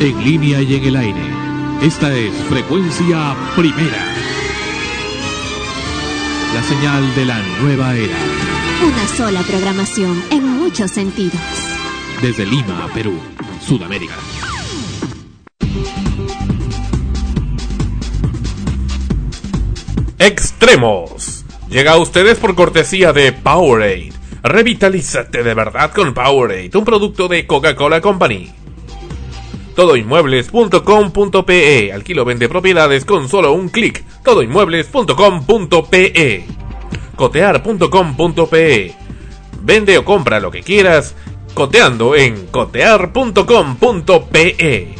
En línea y en el aire. Esta es frecuencia primera. La señal de la nueva era. Una sola programación en muchos sentidos. Desde Lima, Perú, Sudamérica. Extremos. Llega a ustedes por cortesía de Powerade. Revitalízate de verdad con Powerade, un producto de Coca-Cola Company. Todoinmuebles.com.pe Alquilo vende propiedades con solo un clic. Todoinmuebles.com.pe Cotear.com.pe Vende o compra lo que quieras coteando en cotear.com.pe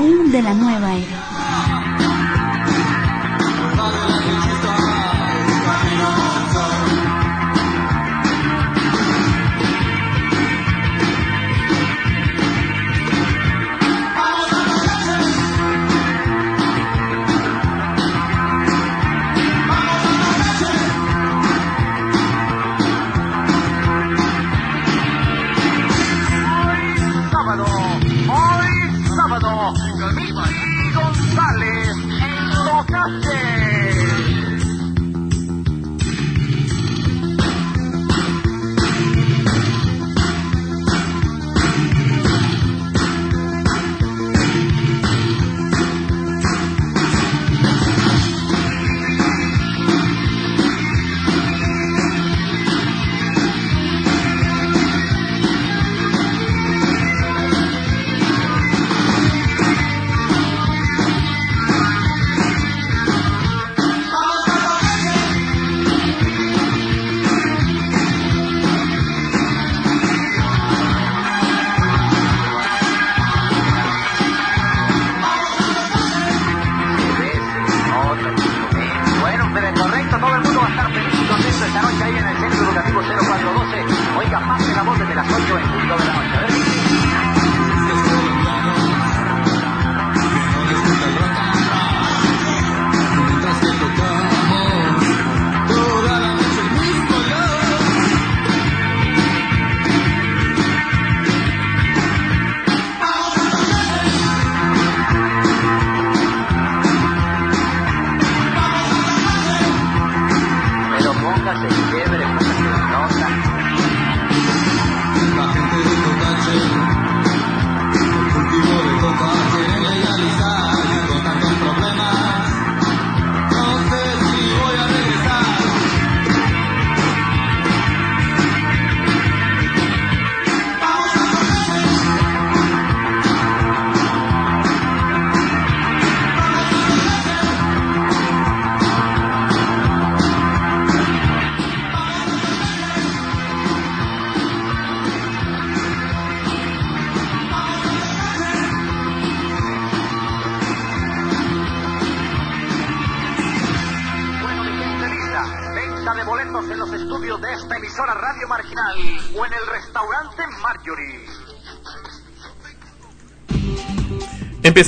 de la nueva era.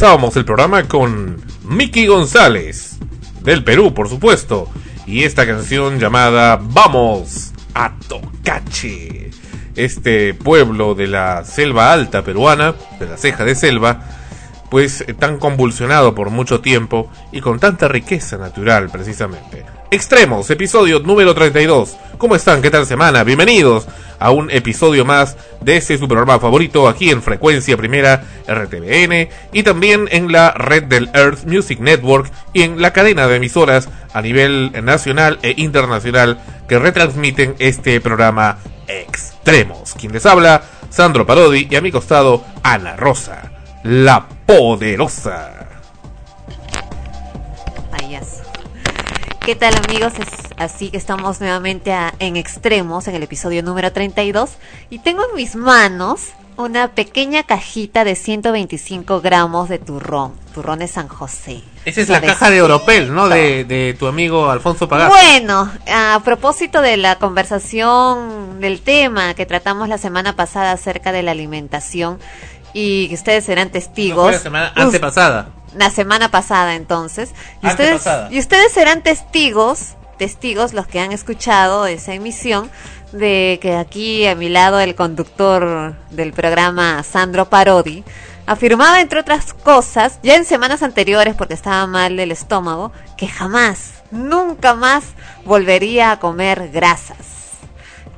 Empezábamos el programa con Mickey González, del Perú, por supuesto, y esta canción llamada Vamos a Tocache. este pueblo de la selva alta peruana, de la ceja de selva, pues eh, tan convulsionado por mucho tiempo y con tanta riqueza natural precisamente. Extremos, episodio número 32. ¿Cómo están? ¿Qué tal semana? Bienvenidos a un episodio más de este su programa favorito aquí en Frecuencia Primera RTBN y también en la red del Earth Music Network y en la cadena de emisoras a nivel nacional e internacional que retransmiten este programa Extremos. Quien les habla, Sandro Parodi y a mi costado, Ana Rosa, la poderosa. ¿Qué tal amigos? Es así que estamos nuevamente en extremos en el episodio número 32 y tengo en mis manos una pequeña cajita de 125 gramos de turrón, turrón de San José. Esa es la caja de Oropel, ¿no? De, tu amigo Alfonso Pagar. Bueno, a propósito de la conversación del tema que tratamos la semana pasada acerca de la alimentación y que ustedes serán testigos. la semana antepasada la semana pasada entonces. Y ustedes, y ustedes serán testigos, testigos los que han escuchado esa emisión, de que aquí a mi lado el conductor del programa, Sandro Parodi, afirmaba entre otras cosas, ya en semanas anteriores porque estaba mal del estómago, que jamás, nunca más volvería a comer grasas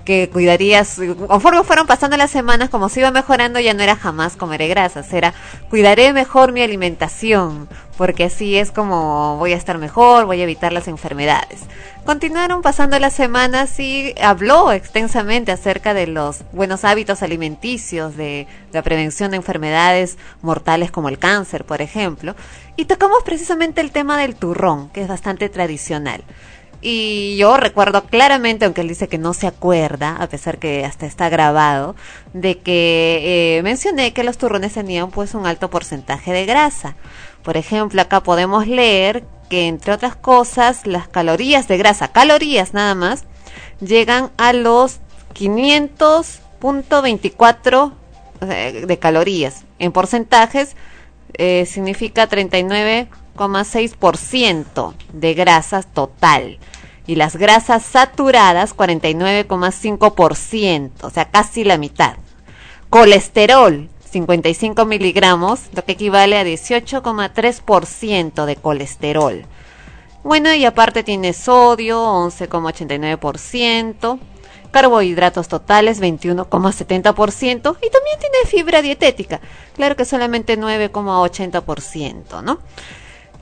que cuidarías, conforme fueron pasando las semanas, como se iba mejorando, ya no era jamás comeré grasas, era cuidaré mejor mi alimentación, porque así es como voy a estar mejor, voy a evitar las enfermedades. Continuaron pasando las semanas y habló extensamente acerca de los buenos hábitos alimenticios, de la prevención de enfermedades mortales como el cáncer, por ejemplo, y tocamos precisamente el tema del turrón, que es bastante tradicional. Y yo recuerdo claramente, aunque él dice que no se acuerda, a pesar que hasta está grabado, de que eh, mencioné que los turrones tenían pues un alto porcentaje de grasa. Por ejemplo, acá podemos leer que entre otras cosas las calorías de grasa, calorías nada más, llegan a los 500.24 eh, de calorías. En porcentajes eh, significa 39,6% de grasas total y las grasas saturadas 49,5%, o sea, casi la mitad. Colesterol 55 miligramos, lo que equivale a 18,3% de colesterol. Bueno, y aparte tiene sodio 11,89%, carbohidratos totales 21,70% y también tiene fibra dietética, claro que solamente 9,80%, ¿no?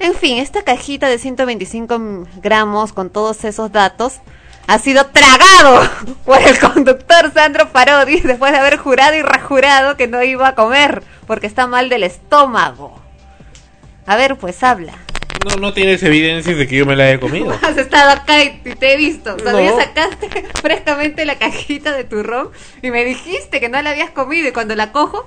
En fin, esta cajita de 125 gramos con todos esos datos ha sido tragado por el conductor Sandro Parodi después de haber jurado y rejurado que no iba a comer porque está mal del estómago. A ver, pues habla. No, no tienes evidencias de que yo me la haya comido. Has estado acá y te he visto. Todavía sacaste frescamente la cajita de turrón y me dijiste que no la habías comido y cuando la cojo,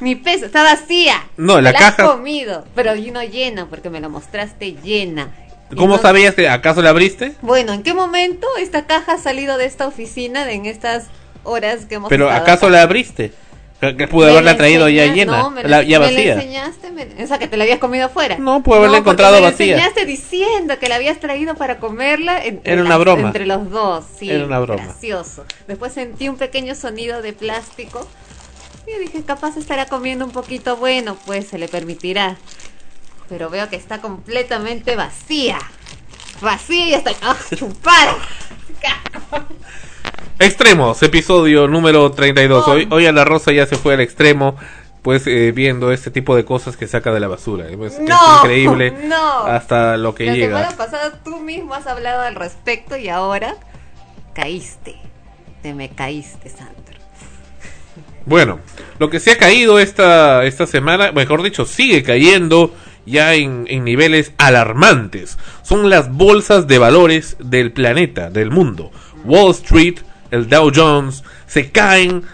mi peso, está vacía. No, la, caja. Has comido, pero no llena porque me la mostraste llena. ¿Cómo sabías que acaso la abriste? Bueno, ¿en qué momento esta caja ha salido de esta oficina en estas horas que hemos Pero ¿acaso la abriste? Que pude haberla traído ya llena, no, la, ya vacía. Me la enseñaste, o sea, que te la habías comido afuera. No, pude haberla encontrado vacía. Me enseñaste diciendo que la habías traído para comerla. Entre Era una broma. Entre los dos, sí. Era una broma. Gracioso. Después sentí un pequeño sonido de plástico y dije, capaz estará comiendo un poquito bueno, pues se le permitirá. Pero veo que está completamente vacía. Vacía y está ¡Ah, chupada. Extremos, episodio número 32. Hoy, hoy a la Rosa ya se fue al extremo, pues eh, viendo este tipo de cosas que saca de la basura. Es, es increíble hasta lo que llega. La semana pasada tú mismo has hablado al respecto y ahora caíste. Te me caíste, Sandro. Bueno, lo que se ha caído esta, esta semana, mejor dicho, sigue cayendo ya en, niveles alarmantes. Son las bolsas de valores del planeta, del mundo. Wall Street, el Dow Jones, se caen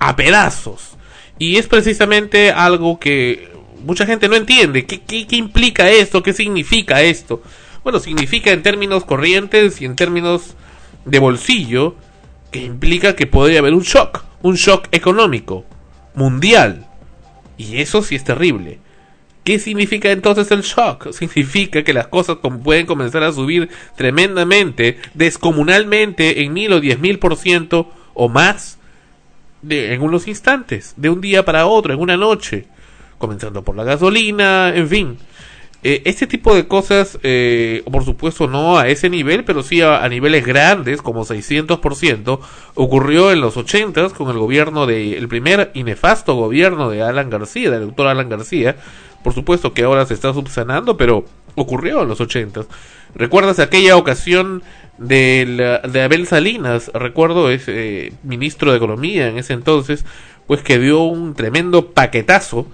a pedazos. Y es precisamente algo que mucha gente no entiende. ¿Qué, qué, qué implica esto? ¿Qué significa esto? Bueno, significa en términos corrientes y en términos de bolsillo que implica que podría haber un shock un shock económico mundial. Y eso sí es terrible. ¿Qué significa entonces el shock? Significa que las cosas pueden comenzar a subir tremendamente, descomunalmente, en mil o diez mil por ciento o más, de, en unos instantes, de un día para otro, en una noche, comenzando por la gasolina, en fin. Eh, este tipo de cosas, eh, por supuesto no a ese nivel, pero sí a, niveles grandes, como 600%, ocurrió en los 80 con el gobierno de, el primer y nefasto gobierno de Alan García, del doctor Alan García. Por supuesto que ahora se está subsanando, pero ocurrió en los 80 ¿Recuerdas aquella ocasión de, Abel Salinas? Recuerdo, es eh, ministro de Economía en ese entonces, pues que dio un tremendo paquetazo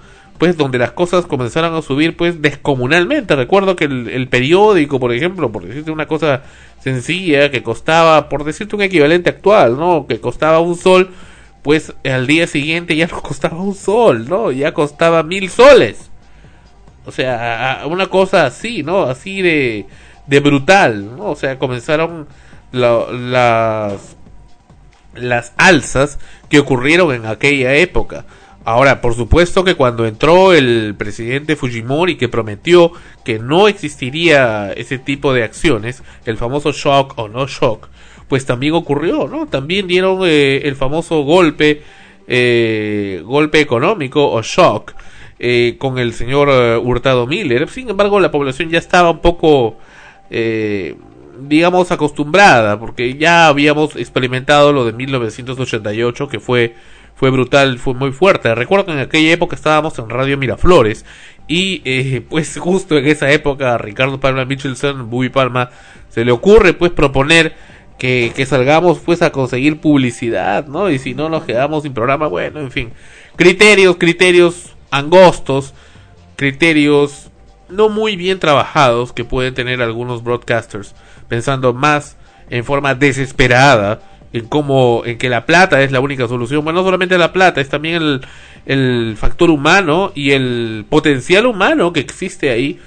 pues donde las cosas comenzaron a subir pues descomunalmente. Recuerdo que el, periódico, por ejemplo, por decirte una cosa sencilla, que costaba, por decirte un equivalente actual, ¿no? Que costaba un sol, pues al día siguiente ya no costaba un sol, ¿no? Ya costaba mil soles. O sea, una cosa así, ¿no? Así de, de brutal, ¿no? O sea, comenzaron las, las alzas que ocurrieron en aquella época. Ahora, por supuesto que cuando entró el presidente Fujimori que prometió que no existiría ese tipo de acciones, el famoso shock o no shock, pues también ocurrió, ¿no? También dieron eh, el famoso golpe, eh, golpe económico o shock eh, con el señor Hurtado Miller. Sin embargo, la población ya estaba un poco, digamos, acostumbrada, porque ya habíamos experimentado lo de 1988, que fue fue brutal, fue muy fuerte. Recuerdo que en aquella época estábamos en Radio Miraflores y eh, pues justo en esa época Ricardo Palma Michelson, Bubi Palma, se le ocurre pues proponer que, que, salgamos pues a conseguir publicidad, ¿no? Y si no nos quedamos sin programa, bueno, en fin. Criterios, criterios angostos, criterios no muy bien trabajados que pueden tener algunos broadcasters, pensando más en forma desesperada en cómo, en que la plata es la única solución. Bueno, no solamente la plata, es también el, el factor humano y el potencial humano que existe ahí,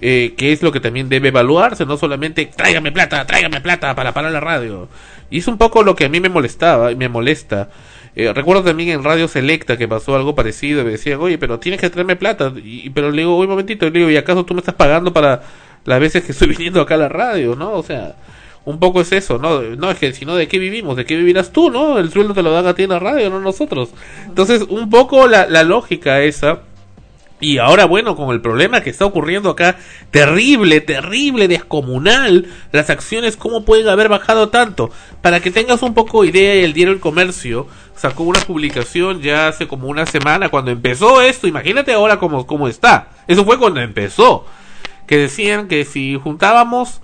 eh, que es lo que también debe evaluarse, no solamente tráigame plata, tráigame plata para parar la radio. Y es un poco lo que a mí me molestaba y me molesta. Eh, recuerdo también en Radio Selecta que pasó algo parecido, me decían, oye, pero tienes que traerme plata. Y, pero le digo, un momentito, le digo, ¿y acaso tú me estás pagando para las veces que estoy viniendo acá a la radio, no? O sea, un poco es eso, ¿no? No es que si no, ¿de qué vivimos? ¿De qué vivirás tú, no? El sueldo te lo dan a ti en la radio, no nosotros. Entonces, un poco la, la lógica esa. Y ahora, bueno, con el problema que está ocurriendo acá, terrible, terrible, descomunal, las acciones, ¿cómo pueden haber bajado tanto? Para que tengas un poco idea, el diario El Comercio sacó una publicación ya hace como una semana, cuando empezó esto, imagínate ahora cómo, cómo está. Eso fue cuando empezó. Que decían que si juntábamos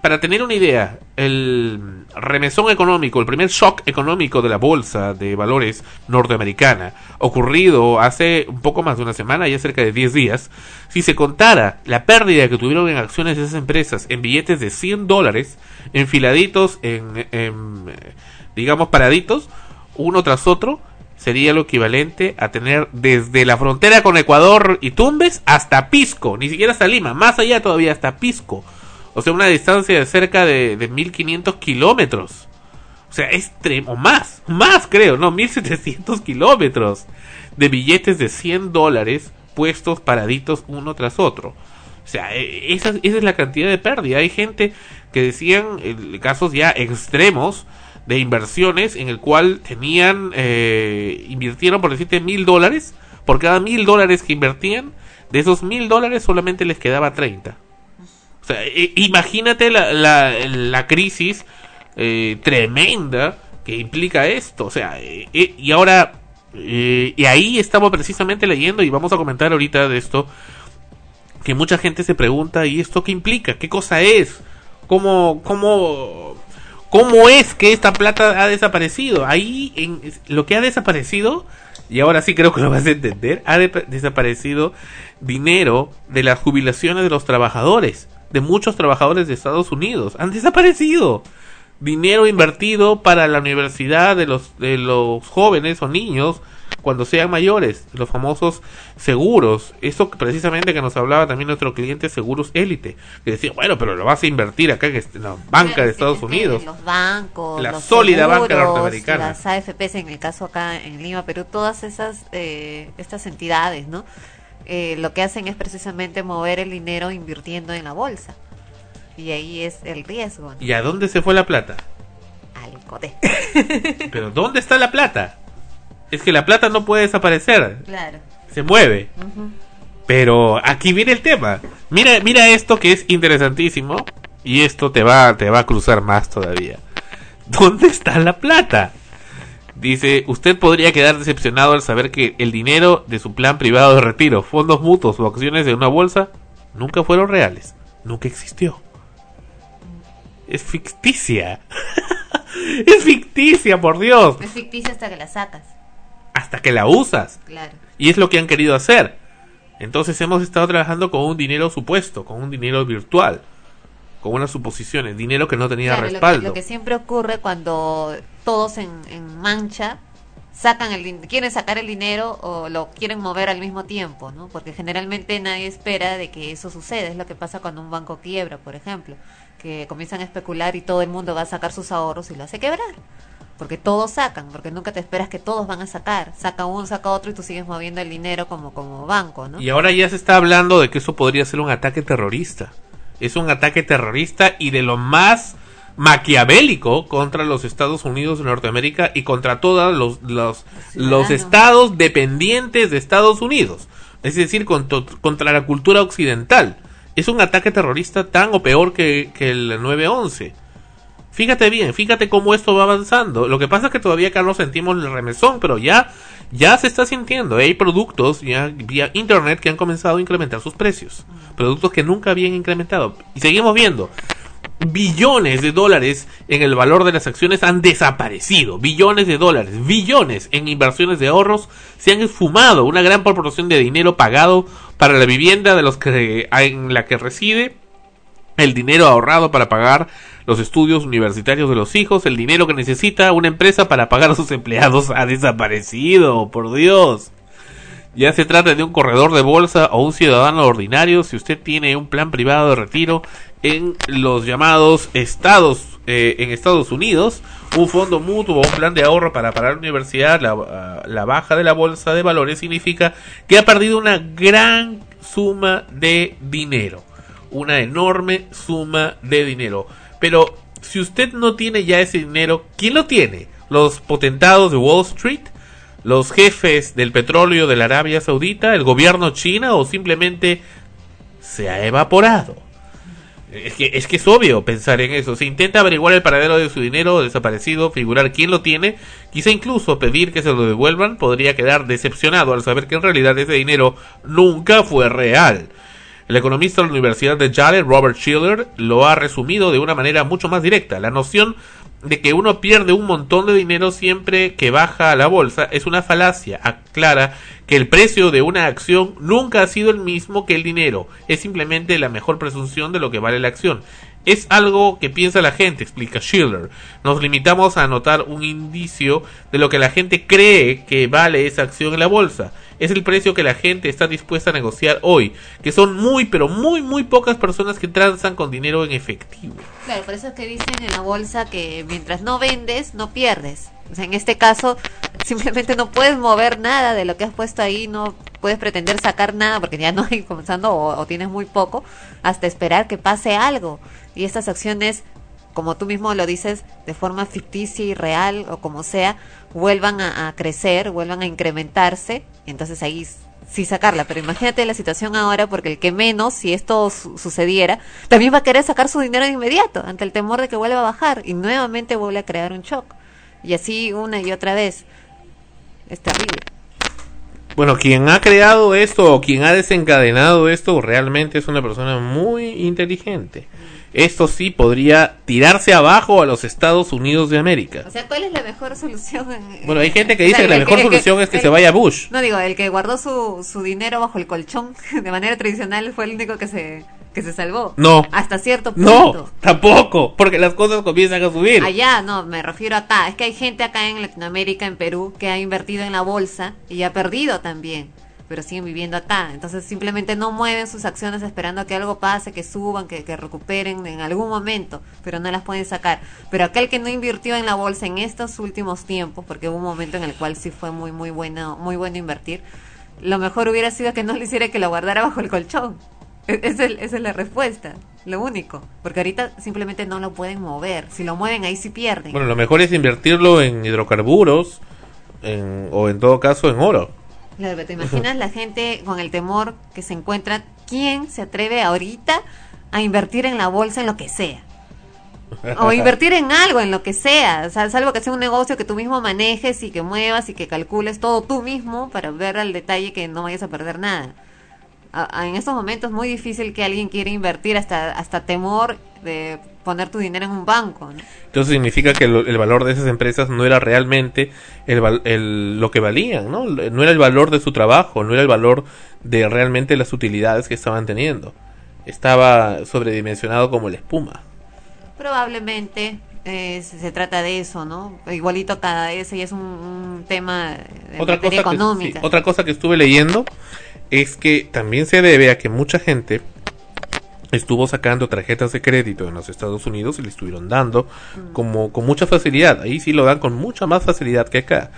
para tener una idea, el remesón económico, el primer shock económico de la bolsa de valores norteamericana, ocurrido hace un poco más de una semana, ya cerca de 10 días, si se contara la pérdida que tuvieron en acciones de esas empresas en billetes de 100 dólares, enfiladitos, en, en digamos, paraditos, uno tras otro, sería lo equivalente a tener desde la frontera con Ecuador y Tumbes hasta Pisco, ni siquiera hasta Lima, más allá todavía hasta Pisco o sea, una distancia de cerca de, de 1500 kilómetros. O sea, extremo, más, más creo, no, 1700 kilómetros de billetes de 100 dólares puestos paraditos uno tras otro. O sea, e, esa, esa es la cantidad de pérdida. Hay gente que decían casos ya extremos de inversiones en el cual tenían, eh, invirtieron por decirte mil dólares, por cada mil dólares que invertían, de esos mil dólares solamente les quedaba 30. O sea, imagínate la, la, crisis eh, tremenda que implica esto. O sea, eh, eh, y ahora, y ahí estamos precisamente leyendo y vamos a comentar ahorita de esto, que mucha gente se pregunta, ¿y esto qué implica? ¿Qué cosa es? ¿Cómo, cómo, cómo es que esta plata ha desaparecido? Ahí, en, lo que ha desaparecido, y ahora sí creo que lo vas a entender, ha desaparecido dinero de las jubilaciones de los trabajadores de muchos trabajadores de Estados Unidos. Han desaparecido. Dinero invertido para la universidad de los, de los jóvenes o niños cuando sean mayores, los famosos seguros. Eso precisamente que nos hablaba también nuestro cliente Seguros Élite, que decía, bueno, pero lo vas a invertir acá en este, la banca de Estados Unidos. Los bancos, la sólida banca norteamericana. Las AFPs, en el caso acá en Lima, Perú, todas esas, eh, estas entidades, ¿no? Eh, lo que hacen es precisamente mover el dinero invirtiendo en la bolsa. Y ahí es el riesgo. ¿Y a dónde se fue la plata? Al CODE. ¿Pero dónde está la plata? es que la plata no puede desaparecer. Claro. Se mueve. Pero aquí viene el tema. Mira, mira esto que es interesantísimo y esto te va te va a cruzar más todavía. ¿Dónde está la plata? Dice, usted podría quedar decepcionado al saber que el dinero de su plan privado de retiro, fondos mutuos o acciones de una bolsa nunca fueron reales, nunca existió. Es ficticia. es ficticia, por Dios. Es ficticia hasta que la sacas. Hasta que la usas. Claro. Y es lo que han querido hacer. Entonces hemos estado trabajando con un dinero supuesto, con un dinero virtual, con unas suposiciones, dinero que no tenía respaldo. Lo que, siempre ocurre cuando todos en, en mancha sacan el quieren sacar el dinero o lo quieren mover al mismo tiempo, ¿no? Porque generalmente nadie espera de que eso suceda. Es lo que pasa cuando un banco quiebra, por ejemplo, que comienzan a especular y todo el mundo va a sacar sus ahorros y lo hace quebrar porque todos sacan, porque nunca te esperas que todos van a sacar. Saca uno, saca otro y tú sigues moviendo el dinero como, como banco, ¿no? Y ahora ya se está hablando de que eso podría ser un ataque terrorista. Es un ataque terrorista y de lo más maquiavélico contra los Estados Unidos de Norteamérica y contra todos los, los, los estados dependientes de Estados Unidos. Es decir, contra, contra, la cultura occidental. Es un ataque terrorista tan o peor que, que el 9-11 Fíjate bien, fíjate cómo esto va avanzando. Lo que pasa es que todavía acá no sentimos el remesón, pero ya, ya se está sintiendo. Hay productos ya vía internet que han comenzado a incrementar sus precios. Productos que nunca habían incrementado. Y seguimos viendo. Billones de dólares en el valor de las acciones han desaparecido. Billones de dólares, billones en inversiones de ahorros se han esfumado. Una gran proporción de dinero pagado para la vivienda de los que en la que reside. El dinero ahorrado para pagar los estudios universitarios de los hijos, el dinero que necesita una empresa para pagar a sus empleados ha desaparecido, por Dios. Ya se trata de un corredor de bolsa o un ciudadano ordinario si usted tiene un plan privado de retiro en los llamados estados eh, en Estados Unidos, un fondo mutuo o un plan de ahorro para pagar la universidad, la, la baja de la bolsa de valores significa que ha perdido una gran suma de dinero, una enorme suma de dinero. Pero si usted no tiene ya ese dinero, ¿quién lo tiene? ¿Los potentados de Wall Street? ¿Los jefes del petróleo de la Arabia Saudita? ¿El gobierno china? ¿O simplemente se ha evaporado? Es que, es obvio pensar en eso. Se intenta averiguar el paradero de su dinero desaparecido, figurar quién lo tiene, quizá incluso pedir que se lo devuelvan, podría quedar decepcionado al saber que en realidad ese dinero nunca fue real. El economista de la Universidad de Yale, Robert Schiller, lo ha resumido de una manera mucho más directa. La noción de que uno pierde un montón de dinero siempre que baja a la bolsa es una falacia. Aclara que el precio de una acción nunca ha sido el mismo que el dinero. Es simplemente la mejor presunción de lo que vale la acción. Es algo que piensa la gente, explica Schiller. Nos limitamos a anotar un indicio de lo que la gente cree que vale esa acción en la bolsa es el precio que la gente está dispuesta a negociar hoy, que son muy, pero muy, muy pocas personas que transan con dinero en efectivo. Claro, por eso es que dicen en la bolsa que mientras no vendes, no pierdes. O sea, en este caso, simplemente no puedes mover nada de lo que has puesto ahí, no puedes pretender sacar nada porque ya no hay comenzando o, o tienes muy poco, hasta esperar que pase algo. Y estas acciones como tú mismo lo dices, de forma ficticia y real o como sea, vuelvan a, crecer, vuelvan a incrementarse, entonces ahí sí sacarla. Pero imagínate la situación ahora, porque el que menos, si esto sucediera, también va a querer sacar su dinero de inmediato, ante el temor de que vuelva a bajar y nuevamente vuelve a crear un shock. Y así una y otra vez. Es terrible. Bueno, quien ha creado esto o quien ha desencadenado esto realmente es una persona muy inteligente esto sí podría tirarse abajo a los Estados Unidos de América. O sea, ¿cuál es la mejor solución? Bueno, hay gente que dice que la mejor solución es que se vaya Bush. No digo, el que guardó su, su dinero bajo el colchón de manera tradicional fue el único que se que se salvó. No. Hasta cierto punto. No, tampoco, porque las cosas comienzan a subir. Allá, no, me refiero acá. Es que hay gente acá en Latinoamérica, en Perú, que ha invertido en la bolsa y ha perdido también pero siguen viviendo acá. Entonces simplemente no mueven sus acciones esperando que algo pase, que suban, que, recuperen en algún momento, pero no las pueden sacar. Pero aquel que no invirtió en la bolsa en estos últimos tiempos, porque hubo un momento en el cual sí fue muy, muy bueno, muy bueno invertir, lo mejor hubiera sido que no le hiciera que lo guardara bajo el colchón. E, es, esa es la respuesta, lo único. Porque ahorita simplemente no lo pueden mover. Si lo mueven, ahí sí pierden. Bueno, lo mejor es invertirlo en hidrocarburos o en todo caso en oro. Te imaginas la gente con el temor que se encuentra, ¿quién se atreve ahorita a invertir en la bolsa en lo que sea? O invertir en algo, en lo que sea, salvo que sea un negocio que tú mismo manejes y que muevas y que calcules todo tú mismo para ver al detalle que no vayas a perder nada. en estos momentos es muy difícil que alguien quiera invertir hasta, hasta temor de poner tu dinero en un banco. Entonces significa que el, valor de esas empresas no era realmente el, lo que valían, ¿no? No era el valor de su trabajo, no era el valor de realmente las utilidades que estaban teniendo. Estaba sobredimensionado como la espuma. Probablemente eh, se, trata de eso, ¿no? Igualito cada ese es un, tema de otra cosa económica. otra cosa que estuve leyendo es que también se debe a que mucha gente estuvo sacando tarjetas de crédito en los Estados Unidos y le estuvieron dando mm. como con mucha facilidad. Ahí sí lo dan con mucha más facilidad que acá.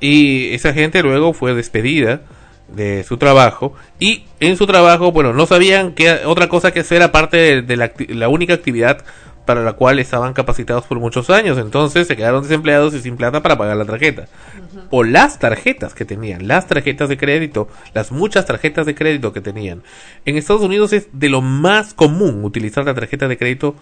Y esa gente luego fue despedida de su trabajo y en su trabajo, bueno, no sabían qué otra cosa que hacer aparte de, la, la única actividad para la cual estaban capacitados por muchos años. Entonces se quedaron desempleados y sin plata para pagar la tarjeta. O las tarjetas que tenían, las tarjetas de crédito, las muchas tarjetas de crédito que tenían. En Estados Unidos es de lo más común utilizar la tarjeta de crédito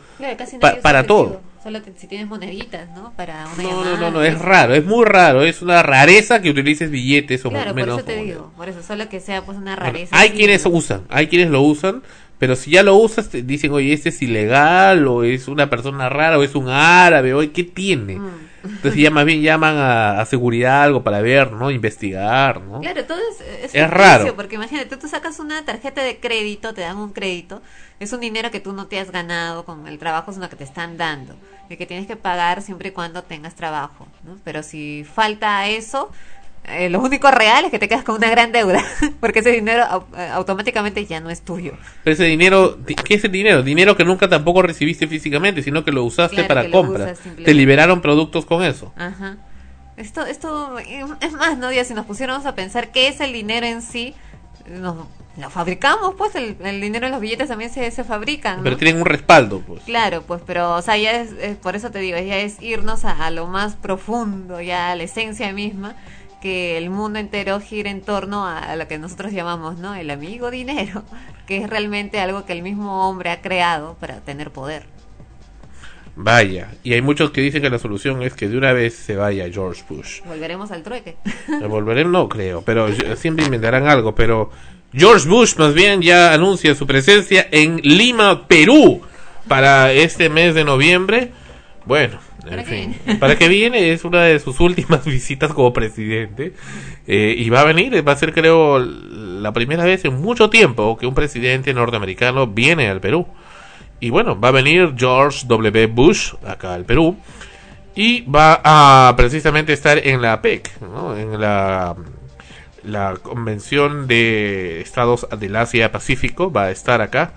para todo. Solo si tienes moneditas, ¿no? Para una no, no, no, no, es raro, es muy raro, es una rareza que utilices billetes o claro, por eso te digo, por eso, solo que sea pues una rareza. hay quienes usan, hay quienes lo usan, pero si ya lo usas, te dicen, oye, este es ilegal, o es una persona rara, o es un árabe, oye, ¿qué tiene? Mm. Entonces ya más bien llaman a, seguridad algo para ver, ¿no? Investigar, ¿no? Claro, todo es, es, raro. Porque imagínate, tú, sacas una tarjeta de crédito, te dan un crédito, es un dinero que tú no te has ganado con el trabajo, sino que te están dando, y que tienes que pagar siempre y cuando tengas trabajo, ¿no? Pero si falta eso, eh, lo único real es que te quedas con una gran deuda, porque ese dinero eh, automáticamente ya no es tuyo. Pero ese dinero, ¿qué es el dinero? Dinero que nunca tampoco recibiste físicamente, sino que lo usaste para compras. Te liberaron productos con eso. Ajá. Esto, esto, es más, ¿no? Ya si nos pusiéramos a pensar qué es el dinero en sí, nos, lo fabricamos, pues el, dinero en los billetes también se, se fabrican. Pero tienen un respaldo, pues. Claro, pues, pero, o sea, ya es, por eso te digo, ya es irnos a, lo más profundo, ya a la esencia misma que el mundo entero gira en torno a lo que nosotros llamamos, ¿no? El amigo dinero, que es realmente algo que el mismo hombre ha creado para tener poder. Vaya, y hay muchos que dicen que la solución es que de una vez se vaya George Bush. Volveremos al trueque. Volveremos, no creo, pero siempre inventarán algo, pero George Bush más bien ya anuncia su presencia en Lima, Perú, para este mes de noviembre. Bueno, en fin, para que viene es una de sus últimas visitas como presidente eh, y va a venir, va a ser creo la primera vez en mucho tiempo que un presidente norteamericano viene al Perú. Y bueno, va a venir George W. Bush acá al Perú y va a precisamente estar en la PEC, en la, la Convención de Estados del Asia Pacífico, va a estar acá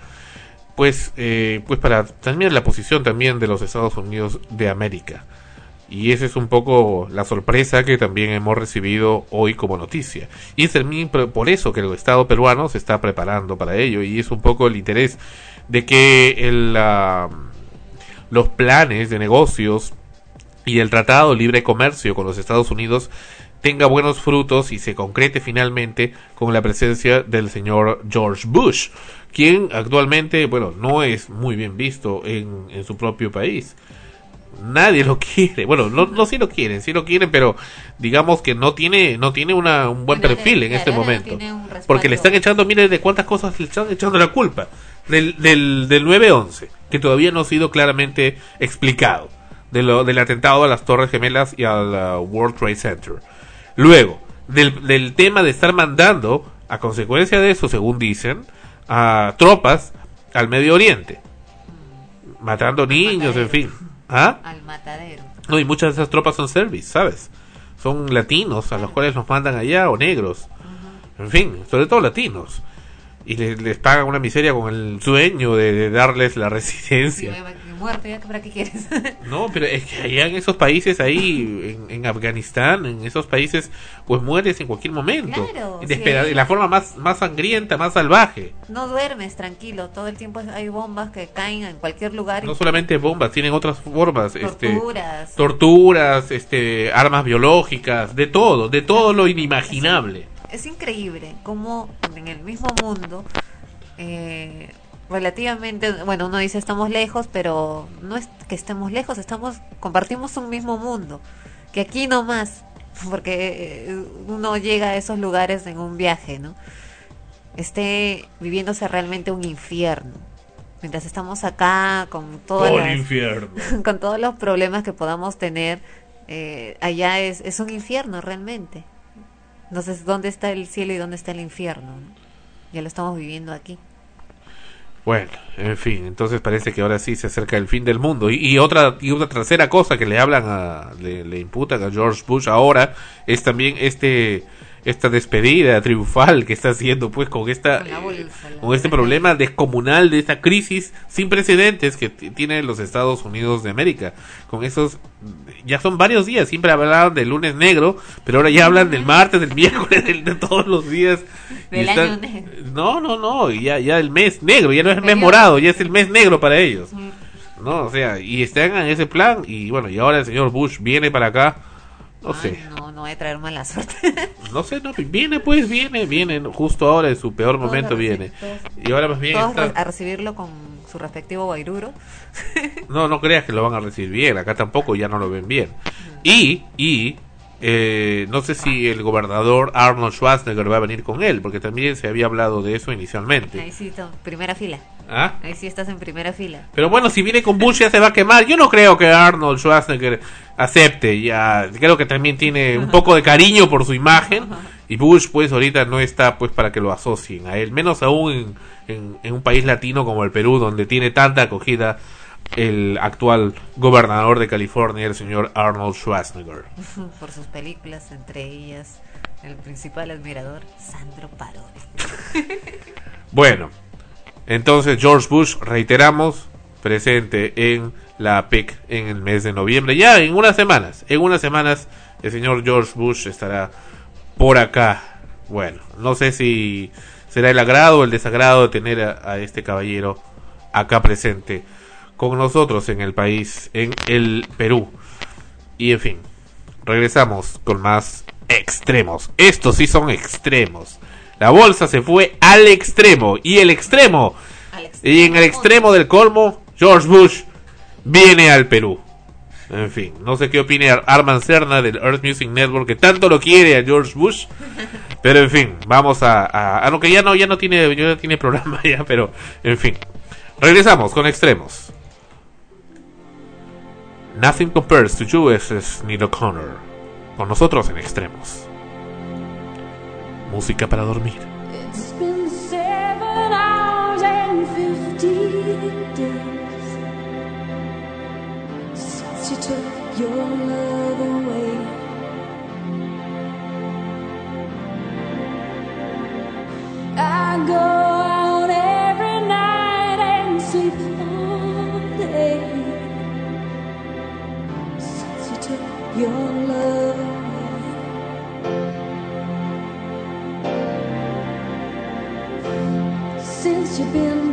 pues, eh, pues para también la posición también de los Estados Unidos de América. Y esa es un poco la sorpresa que también hemos recibido hoy como noticia. Y es por eso que el Estado peruano se está preparando para ello. Y es un poco el interés de que el, los planes de negocios y el Tratado de Libre Comercio con los Estados Unidos tenga buenos frutos y se concrete finalmente con la presencia del señor George Bush quien actualmente, bueno, no es muy bien visto en, en su propio país. Nadie lo quiere. Bueno, no, no sí lo quieren, sí lo quieren, pero digamos que no tiene no tiene una, un buen perfil en este momento. porque le están echando, miren de cuántas cosas le están echando la culpa. Del, del, del 9-11, que todavía no ha sido claramente explicado. De lo, del atentado a las Torres Gemelas y al World Trade Center. Luego, del, del tema de estar mandando, a consecuencia de eso, según dicen, a tropas al Medio Oriente, matando niños, en fin. ¿Ah? Al matadero. No, y muchas de esas tropas son service, ¿sabes? Son latinos a los cuales nos mandan allá o negros. En fin, sobre todo latinos. Y les, pagan una miseria con el sueño de, darles la residencia. Muerto, ¿ya para qué quieres? no, pero es que allá en esos países, ahí, en, Afganistán, en esos países, pues mueres en cualquier momento. Claro. De, la forma más, más sangrienta, más salvaje. No duermes tranquilo, todo el tiempo hay bombas que caen en cualquier lugar. No solamente bombas, tienen otras formas. Este, torturas. Este, torturas, este, armas biológicas, de todo, de todo lo inimaginable. Es, es increíble cómo en el mismo mundo... Eh, relativamente, bueno, uno dice estamos lejos, pero no es que estemos lejos, estamos compartimos un mismo mundo, que aquí no más, porque eh, uno llega a esos lugares en un viaje, ¿no? Esté viviéndose realmente un infierno. Mientras estamos acá con todo el con todos los problemas que podamos tener, eh, allá es, es un infierno realmente. Entonces, ¿dónde está el cielo y dónde está el infierno? Ya lo estamos viviendo aquí. Bueno, en fin, entonces parece que ahora sí se acerca el fin del mundo. Y, otra y una tercera cosa que le hablan a, le, le imputan a George Bush ahora es también este esta despedida triunfal que está haciendo pues con esta con, este problema descomunal de esta crisis sin precedentes que tiene los Estados Unidos de América. Con esos ya son varios días siempre hablaban del lunes negro pero ahora ya hablan del martes del miércoles de, todos los días. Del año negro. no no no ya ya el mes negro ya no es el mes morado ya es el mes negro para ellos. No o sea y están en ese plan y bueno y ahora el señor Bush viene para acá no sé. No, no voy a traer mala suerte. no sé, no, viene pues, viene, viene, justo ahora en su peor momento viene. y ahora más bien a recibirlo con su respectivo bairuro. no, no creas que lo van a recibir bien, acá tampoco ya no lo ven bien. Y, y, eh, no sé si el gobernador Arnold Schwarzenegger va a venir con él, porque también se había hablado de eso inicialmente. Ahí sí, primera fila. ¿Ah? Ahí sí estás en primera fila. Pero bueno, si viene con Bush ya se va a quemar. Yo no creo que Arnold Schwarzenegger acepte. Ya creo que también tiene un poco de cariño por su imagen. Y Bush, pues, ahorita no está pues para que lo asocien a él. Menos aún en, en un país latino como el Perú, donde tiene tanta acogida el actual gobernador de California, el señor Arnold Schwarzenegger. Por sus películas, entre ellas el principal admirador, Sandro Parodi. bueno, entonces George Bush, reiteramos, presente en la PEC en el mes de noviembre. Ya en unas semanas, en unas semanas el señor George Bush estará por acá. Bueno, no sé si será el agrado o el desagrado de tener a este caballero acá presente con nosotros en el país, en el Perú. Y en fin, regresamos con más extremos. Estos sí son extremos. La bolsa se fue al extremo. Y el extremo. y en el extremo del colmo, George Bush viene al Perú. En fin, no sé qué opine Arman Cerna del Earth Music Network, que tanto lo quiere a George Bush. Pero en fin, vamos a. a, a que ya no, ya no tiene, ya no tiene programa ya, pero en fin. Regresamos con extremos. Nothing compares to you es Neil O'Connor. Con nosotros en extremos. Música para dormir. It's been seven hours and days since you took your love away. I go out every night and sleep Since you've been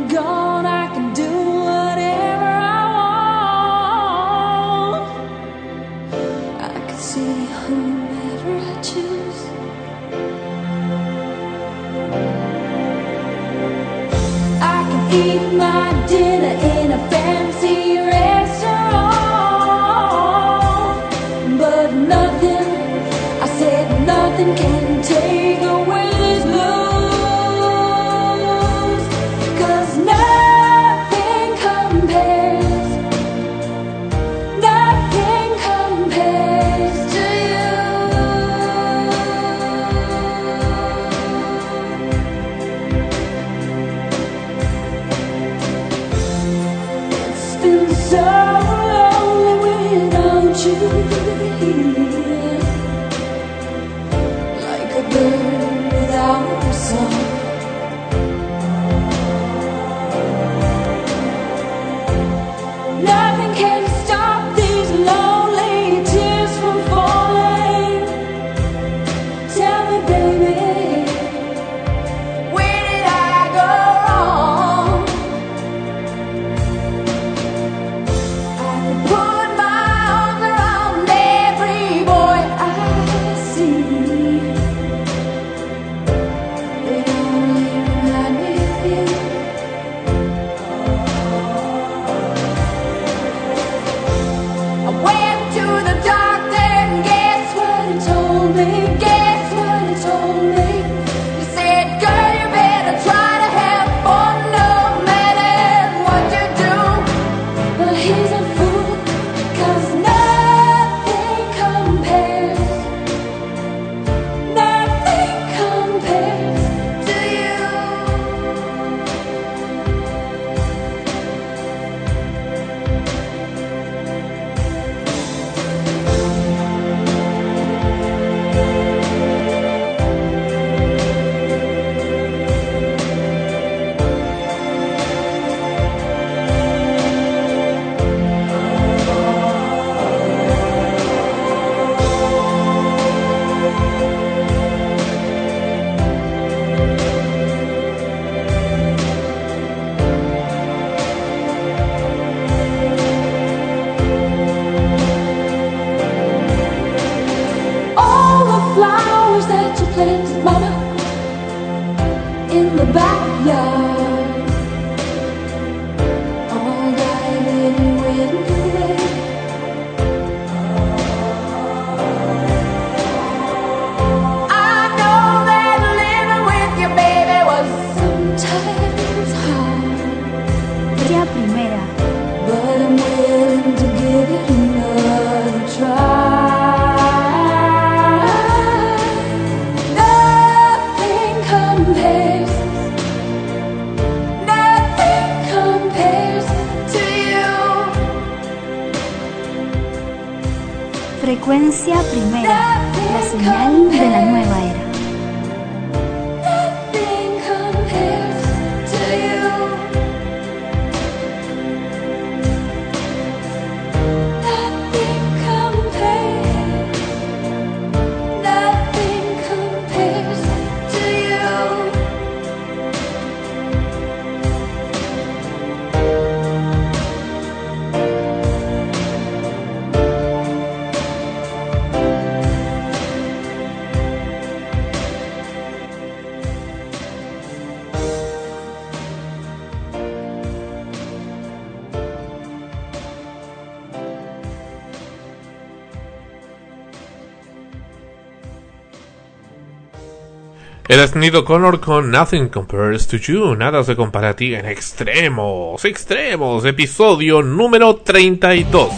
Era Snido Connor con Nothing Compares to You, nada se compara a ti en extremos, extremos, episodio número 32.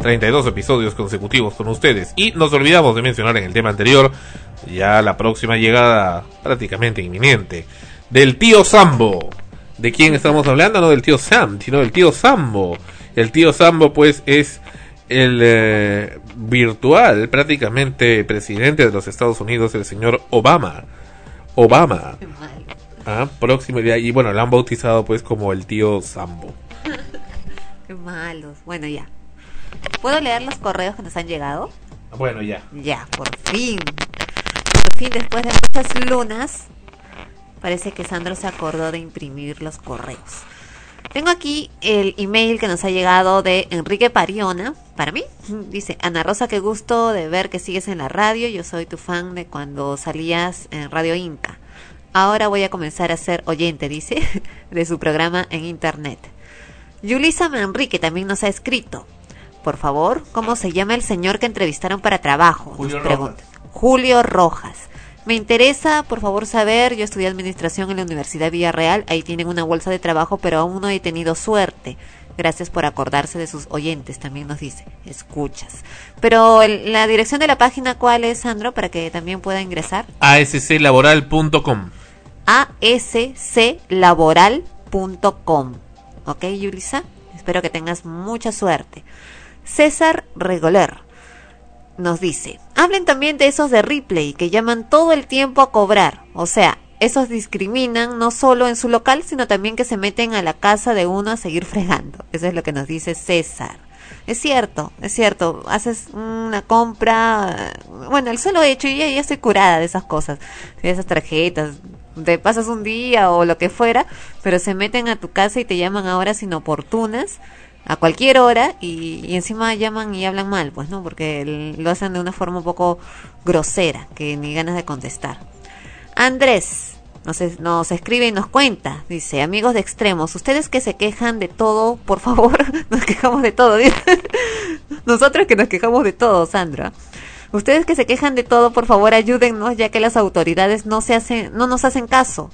32 episodios consecutivos con ustedes. Y nos olvidamos de mencionar en el tema anterior, ya la próxima llegada prácticamente inminente, del tío Sambo. ¿De quién estamos hablando? No del tío Sam, sino del tío Sambo. El tío Sambo pues es el eh, virtual prácticamente presidente de los Estados Unidos, el señor Obama Obama. Ah, próximo día. Y bueno, lo han bautizado pues como el tío Sambo. Qué malos. Bueno, ya. ¿Puedo leer los correos que nos han llegado? Bueno, ya. Ya, por fin. Por fin, después de muchas lunas, parece que Sandro se acordó de imprimir los correos. Tengo aquí el email que nos ha llegado de Enrique Pariona, para mí. Dice, Ana Rosa, qué gusto de ver que sigues en la radio. Yo soy tu fan de cuando salías en Radio Inca. Ahora voy a comenzar a ser oyente, dice, de su programa en internet. Yulisa Manrique también nos ha escrito. Por favor, ¿cómo se llama el señor que entrevistaron para trabajo? Julio Rojas. Julio Rojas. Me interesa, por favor, saber, yo estudié administración en la Universidad Villarreal, ahí tienen una bolsa de trabajo, pero aún no he tenido suerte. Gracias por acordarse de sus oyentes, también nos dice, escuchas. Pero la dirección de la página, ¿cuál es, Sandro, para que también pueda ingresar? asclaboral.com. asclaboral.com. ¿Ok, Yulisa? Espero que tengas mucha suerte. César Regoler nos dice, hablen también de esos de Ripley que llaman todo el tiempo a cobrar, o sea, esos discriminan no solo en su local, sino también que se meten a la casa de uno a seguir fregando. Eso es lo que nos dice César. Es cierto, es cierto, haces una compra, bueno, el solo hecho, y ya, estoy curada de esas cosas, de esas tarjetas, te pasas un día o lo que fuera, pero se meten a tu casa y te llaman a horas inoportunas a cualquier hora y, encima llaman y hablan mal, pues no, porque lo hacen de una forma un poco grosera, que ni ganas de contestar. Andrés nos, nos escribe y nos cuenta, dice, amigos de extremos, ustedes que se quejan de todo, por favor, nos quejamos de todo, nosotros que nos quejamos de todo, Sandra. Ustedes que se quejan de todo, por favor, ayúdennos, ya que las autoridades no se hacen, no nos hacen caso.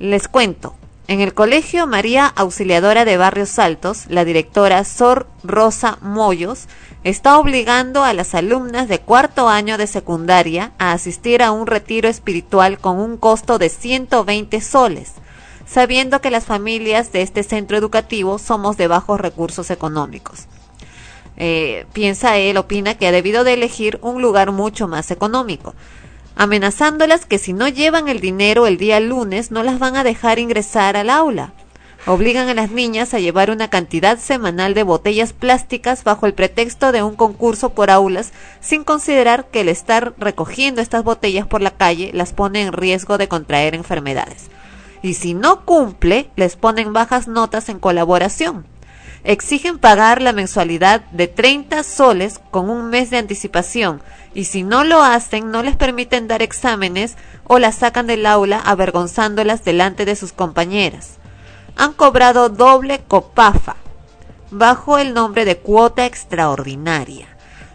Les cuento, en el Colegio María Auxiliadora de Barrios Altos, la directora Sor Rosa Moyos está obligando a las alumnas de cuarto año de secundaria a asistir a un retiro espiritual con un costo de 120 soles, sabiendo que las familias de este centro educativo somos de bajos recursos económicos. Eh, piensa él, opina que ha debido de elegir un lugar mucho más económico amenazándolas que si no llevan el dinero el día lunes no las van a dejar ingresar al aula. Obligan a las niñas a llevar una cantidad semanal de botellas plásticas bajo el pretexto de un concurso por aulas, sin considerar que el estar recogiendo estas botellas por la calle las pone en riesgo de contraer enfermedades. Y si no cumple, les ponen bajas notas en colaboración exigen pagar la mensualidad de 30 soles con un mes de anticipación y si no lo hacen no les permiten dar exámenes o las sacan del aula avergonzándolas delante de sus compañeras. Han cobrado doble copafa bajo el nombre de cuota extraordinaria.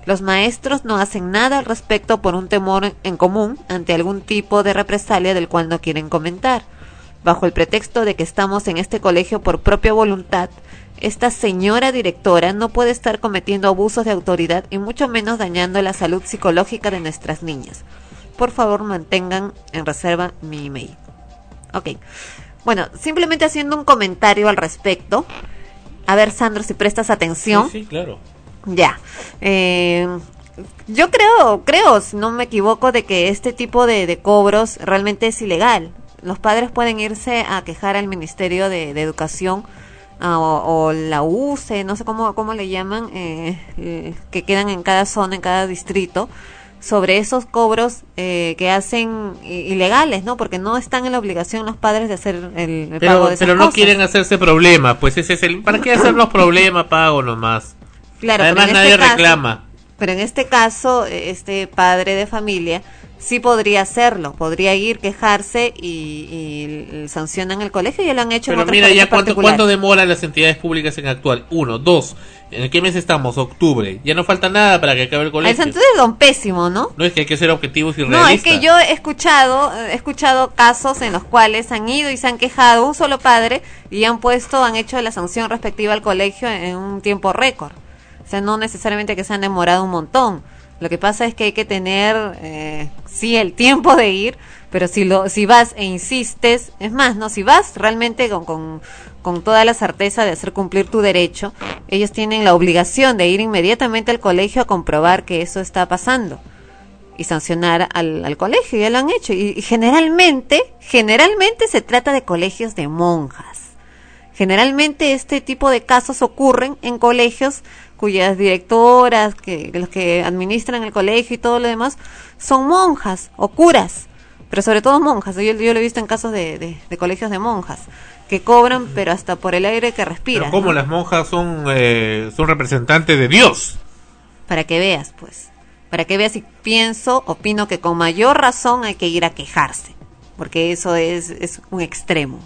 Los maestros no hacen nada al respecto por un temor en común ante algún tipo de represalia del cual no quieren comentar. Bajo el pretexto de que estamos en este colegio por propia voluntad, esta señora directora no puede estar cometiendo abusos de autoridad y mucho menos dañando la salud psicológica de nuestras niñas. Por favor, mantengan en reserva mi email. Ok. Bueno, simplemente haciendo un comentario al respecto. A ver, Sandro, si prestas atención. Sí, claro. Ya. Eh, yo creo, creo, si no me equivoco, de que este tipo de, cobros realmente es ilegal. Los padres pueden irse a quejar al Ministerio de, Educación ah, o, la UCE, no sé cómo, cómo le llaman, eh, eh, que quedan en cada zona, en cada distrito, sobre esos cobros eh, que hacen ilegales, ¿no? Porque no están en la obligación los padres de hacer el, pago de esas Pero no quieren hacerse problema, pues ese es el... ¿Para qué hacer los problemas? Pago nomás. Claro, Además nadie este reclama. pero en este caso, este padre de familia sí podría hacerlo, podría ir, quejarse y, sancionan el colegio y ya lo han hecho Pero mira, ya cuánto, cuánto demoran las entidades públicas en actual. Uno, dos, ¿en qué mes estamos? Octubre. Ya no falta nada para que acabe el colegio. Sentido es don pésimo, ¿no? No es que hay que ser objetivos y realistas. No, es que yo he escuchado, he escuchado casos en los cuales han ido y se han quejado un solo padre y han puesto, han hecho la sanción respectiva al colegio en un tiempo récord. O sea, no necesariamente que se han demorado un montón lo que pasa es que hay que tener, eh, sí, el tiempo de ir, pero si, lo, si vas e insistes, es más, ¿no? Si vas realmente con, con, toda la certeza de hacer cumplir tu derecho, ellos tienen la obligación de ir inmediatamente al colegio a comprobar que eso está pasando y sancionar al, al colegio, ya lo han hecho. y generalmente, generalmente se trata de colegios de monjas. Generalmente este tipo de casos ocurren en colegios cuyas directoras, que, los que administran el colegio y todo lo demás, son monjas o curas, pero sobre todo monjas. Yo, yo lo he visto en casos de, de, colegios de monjas que cobran, pero hasta por el aire que respiran. Pero como las monjas son, eh, son representantes de Dios. Para que veas, pues. Para que veas y pienso, opino que con mayor razón hay que ir a quejarse, porque eso es, es un extremo.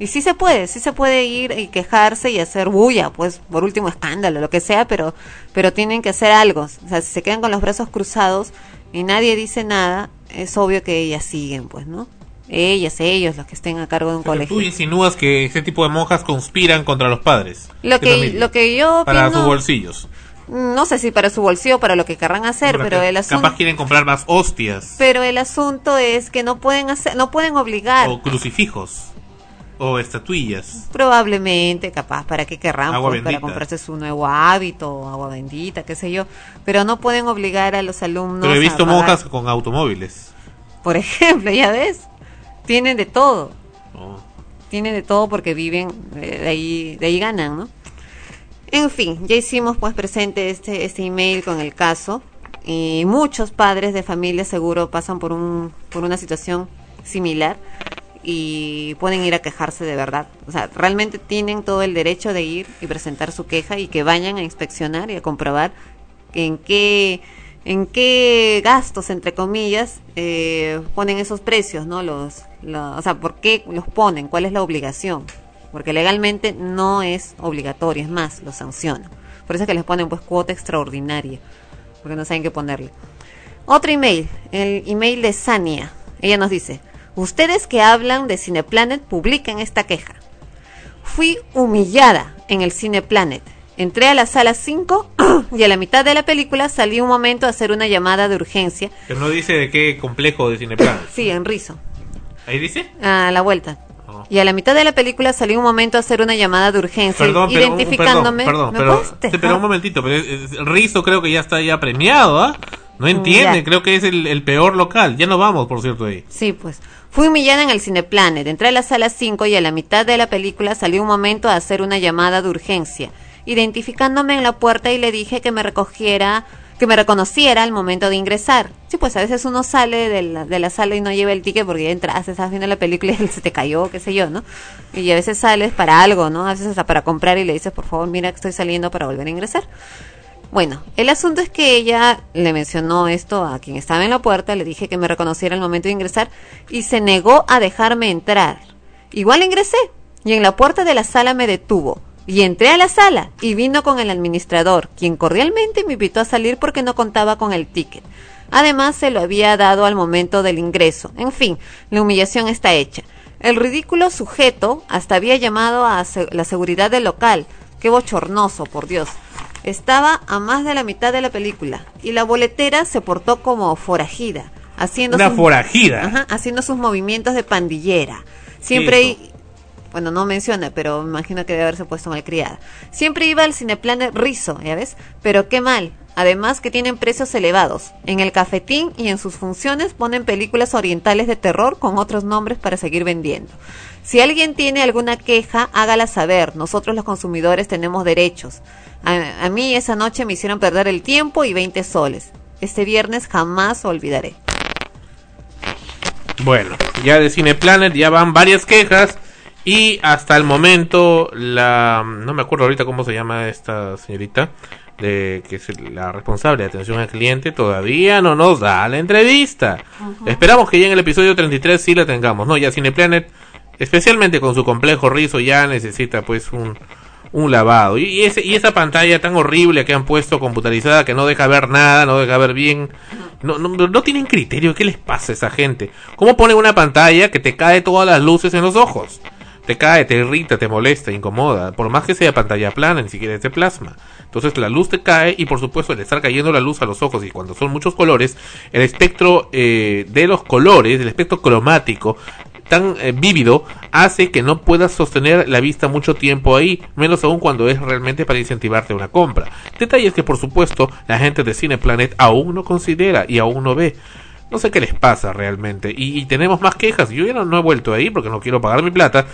Y sí se puede, sí se puede ir y quejarse y hacer bulla, pues por último escándalo, lo que sea, pero, pero tienen que hacer algo. O sea, si se quedan con los brazos cruzados y nadie dice nada, es obvio que ellas siguen, pues, ¿no? Ellas, ellos, los que estén a cargo de un colegio. Tú insinúas que ese tipo de monjas conspiran contra los padres. Lo que, lo que yo Para sus bolsillos. No sé si para su bolsillo para lo que querrán hacer, pero el asunto... Capaz quieren comprar más hostias. Pero el asunto es que no pueden hacer, no pueden obligar. O crucifijos. O estatuillas. Probablemente, capaz, ¿para qué querrán? Pues, para comprarse su nuevo hábito, agua bendita, qué sé yo. Pero no pueden obligar a los alumnos. Pero he visto monjas con automóviles. Por ejemplo, ya ves. Tienen de todo. Oh. Tienen de todo porque viven, eh, de ahí, de ahí ganan, ¿no? En fin, ya hicimos pues presente este, este email con el caso. Y muchos padres de familia seguro pasan por, un, por una situación similar y pueden ir a quejarse de verdad. O sea, realmente tienen todo el derecho de ir y presentar su queja y que vayan a inspeccionar y a comprobar en qué en qué gastos entre comillas eh, ponen esos precios, ¿no? Los, o sea, ¿por qué los ponen? ¿Cuál es la obligación? Porque legalmente no es obligatorio, es más, lo sancionan. Por eso es que les ponen pues cuota extraordinaria, porque no saben qué ponerle. Otro email, el email de Sania. Ella nos dice, Ustedes que hablan de Cineplanet publiquen esta queja. Fui humillada en el Cineplanet. Entré a la sala 5 y a la mitad de la película salí un momento a hacer una llamada de urgencia. Pero no dice de qué complejo de Cineplanet. sí, en Rizo. ¿Ahí dice? A la vuelta. Oh. Y a la mitad de la película salí un momento a hacer una llamada de urgencia, identificándome. Perdón, perdón, pero, un momentito, pero el Rizo creo que ya está ya premiado, ¿ah? No mm, entiende, creo que es el, el, peor local. Ya no vamos, por cierto, ahí. Sí, pues. Fui humillada en el Cineplanet. Entré a la sala 5 y a la mitad de la película salí un momento a hacer una llamada de urgencia, identificándome en la puerta y le dije que me recogiera, que me reconociera al momento de ingresar. Sí, pues a veces uno sale de la, de la sala y no lleva el ticket porque ya entras, estás viendo la película y se te cayó, qué sé yo, ¿no? Y a veces sales para algo, ¿no? A veces hasta para comprar y le dices, por favor, mira que estoy saliendo para volver a ingresar. Bueno, el asunto es que ella le mencionó esto a quien estaba en la puerta, le dije que me reconociera al momento de ingresar y se negó a dejarme entrar. Igual ingresé y en la puerta de la sala me detuvo. Y entré a la sala y vino con el administrador, quien cordialmente me invitó a salir porque no contaba con el ticket. Además, se lo había dado al momento del ingreso. En fin, la humillación está hecha. El ridículo sujeto hasta había llamado a la seguridad del local. Qué bochornoso, por Dios. Estaba a más de la mitad de la película y la boletera se portó como forajida, haciendo una forajida, haciendo sus movimientos de pandillera. Siempre bueno, no menciona, pero me imagino que debe haberse puesto mal criada. Siempre iba al cineplane rizo, ¿ya ves? Pero qué mal. además que tienen precios elevados. En el cafetín y en sus funciones ponen películas orientales de terror con otros nombres para seguir vendiendo. Si alguien tiene alguna queja, hágala saber. Nosotros los consumidores tenemos derechos. A, mí esa noche me hicieron perder el tiempo y 20 soles. Este viernes jamás olvidaré. Bueno, ya de Cineplanet ya van varias quejas y hasta el momento la no me acuerdo ahorita cómo se llama esta señorita de que es la responsable de atención al cliente todavía no nos da la entrevista. Esperamos que ya en el episodio 33 sí la tengamos, ¿no? Ya Cineplanet especialmente con su complejo rizo ya necesita pues un un lavado. Y, ese, y esa pantalla tan horrible que han puesto computarizada que no deja ver nada, no deja ver bien. No, no, no tienen criterio. ¿Qué les pasa a esa gente? ¿Cómo ponen una pantalla que te cae todas las luces en los ojos? Te cae, te irrita, te molesta, incomoda. Por más que sea pantalla plana, ni siquiera es de plasma. Entonces la luz te cae y por supuesto al estar cayendo la luz a los ojos y cuando son muchos colores, el espectro eh, de los colores, el espectro cromático, tan eh, vívido hace que no puedas sostener la vista mucho tiempo ahí, menos aún cuando es realmente para incentivarte una compra. Detalles que por supuesto la gente de Cineplanet aún no considera y aún no ve. No sé qué les pasa realmente. Y, tenemos más quejas. Yo ya no, he vuelto ahí porque no quiero pagar mi plata.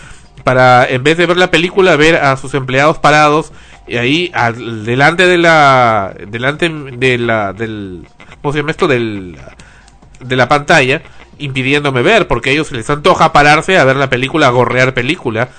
Para, en vez de ver la película, ver a sus empleados parados y ahí al, delante de la, delante de la, del, ¿cómo se llama esto? Del, de la pantalla impidiéndome ver, porque a ellos les antoja pararse a ver la película, a gorrear película,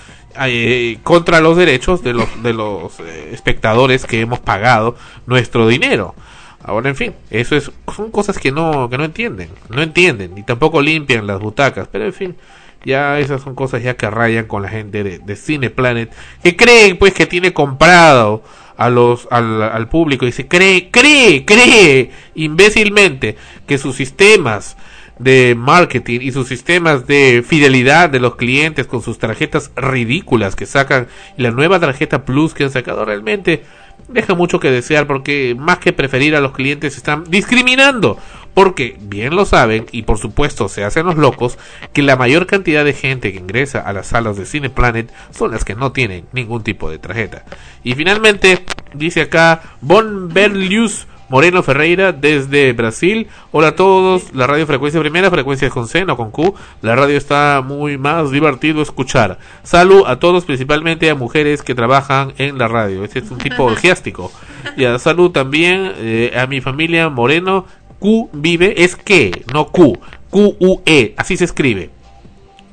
eh, contra los derechos de los, de los eh, espectadores que hemos pagado nuestro dinero. Ahora, en fin, eso es, son cosas que no, que no entienden, no entienden, y tampoco limpian las butacas, pero en fin, ya esas son cosas ya que rayan con la gente de, de Cine Planet, que creen pues que tiene comprado a los, al, al público y se cree, cree, cree imbécilmente que sus sistemas de marketing y sus sistemas de fidelidad de los clientes con sus tarjetas ridículas que sacan y la nueva tarjeta Plus que han sacado realmente deja mucho que desear porque más que preferir a los clientes están discriminando. Porque bien lo saben y por supuesto se hacen los locos que la mayor cantidad de gente que ingresa a las salas de Cine Planet son las que no tienen ningún tipo de tarjeta. Y finalmente dice acá Von Berlius Moreno Ferreira desde Brasil. Hola a todos, la radio frecuencia primera, frecuencia con C, no con Q. La radio está muy más divertido escuchar. Salud a todos, principalmente a mujeres que trabajan en la radio. Este es un tipo orgiástico. Y a salud también eh, a mi familia Moreno. Q vive, es que, no Q. Q-U-E, así se escribe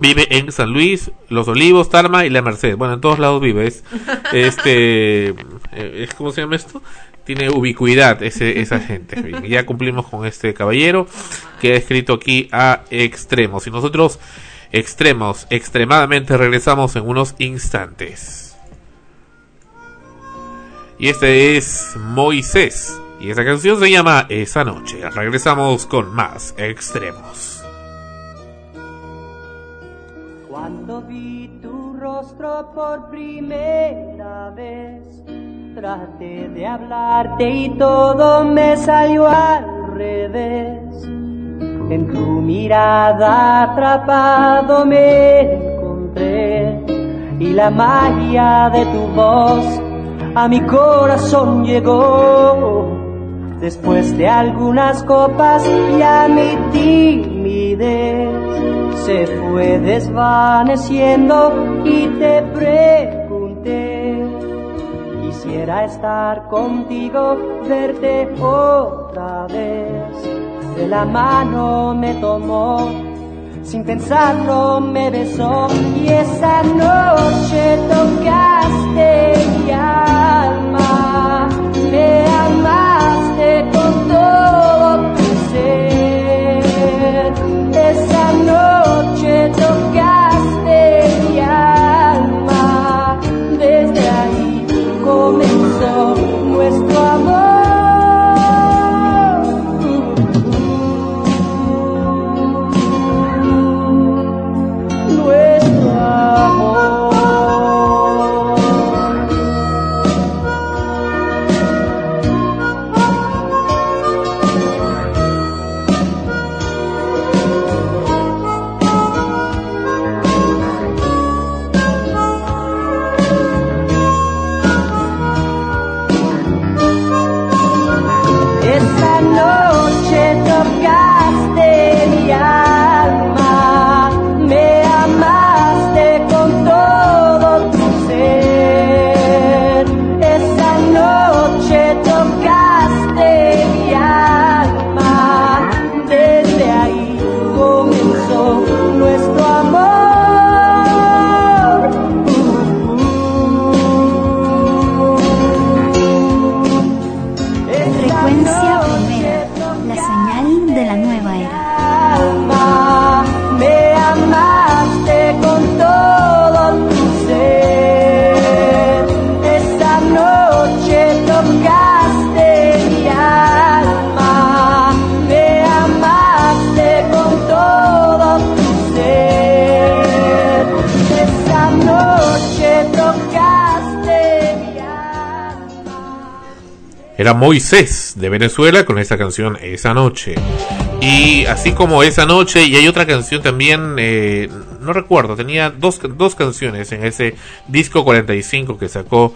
vive en San Luis, Los Olivos, Tarma y La Merced. Bueno, en todos lados vive. Es, este, eh, ¿cómo se llama esto? Tiene ubicuidad ese, esa gente. Ya cumplimos con este caballero que ha escrito aquí a extremos. Y nosotros, extremos, extremadamente regresamos en unos instantes. Y este es Moisés. Y esa canción se llama Esa Noche. Regresamos con más extremos. Cuando vi tu rostro por primera vez Traté de hablarte y todo me salió al revés. En tu mirada atrapado me encontré y la magia de tu voz a mi corazón llegó. Después de algunas copas y a mi timidez se fue desvaneciendo y te pregunté Quisiera estar contigo, verte otra vez. De la mano me tomó, sin pensarlo me besó y esa noche tocaste mi alma. Moisés de Venezuela con esta canción Esa Noche. Y así como Esa Noche, y hay otra canción también, eh, no recuerdo, tenía dos, dos canciones en ese disco 45 que sacó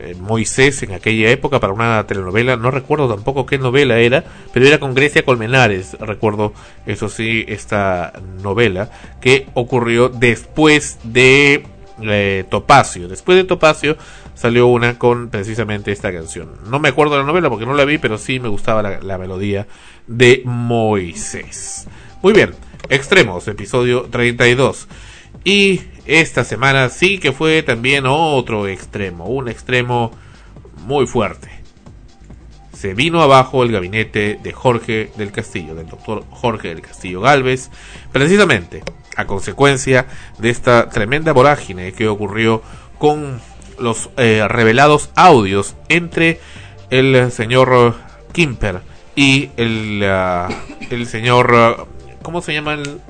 eh, Moisés en aquella época para una telenovela, no recuerdo tampoco qué novela era, pero era con Grecia Colmenares, recuerdo eso sí, esta novela que ocurrió después de eh, Topacio. Después de Topacio salió una con precisamente esta canción. No me acuerdo de la novela porque no la vi, pero sí me gustaba la, melodía de Moisés. Muy bien, Extremos, episodio 32. Y esta semana sí que fue también otro extremo, un extremo muy fuerte. Se vino abajo el gabinete de Jorge del Castillo, del doctor Jorge del Castillo Galvez, precisamente a consecuencia de esta tremenda vorágine que ocurrió con los eh, revelados audios entre el señor Kimper y el, ah, el señor... ¿Cómo se llama el...?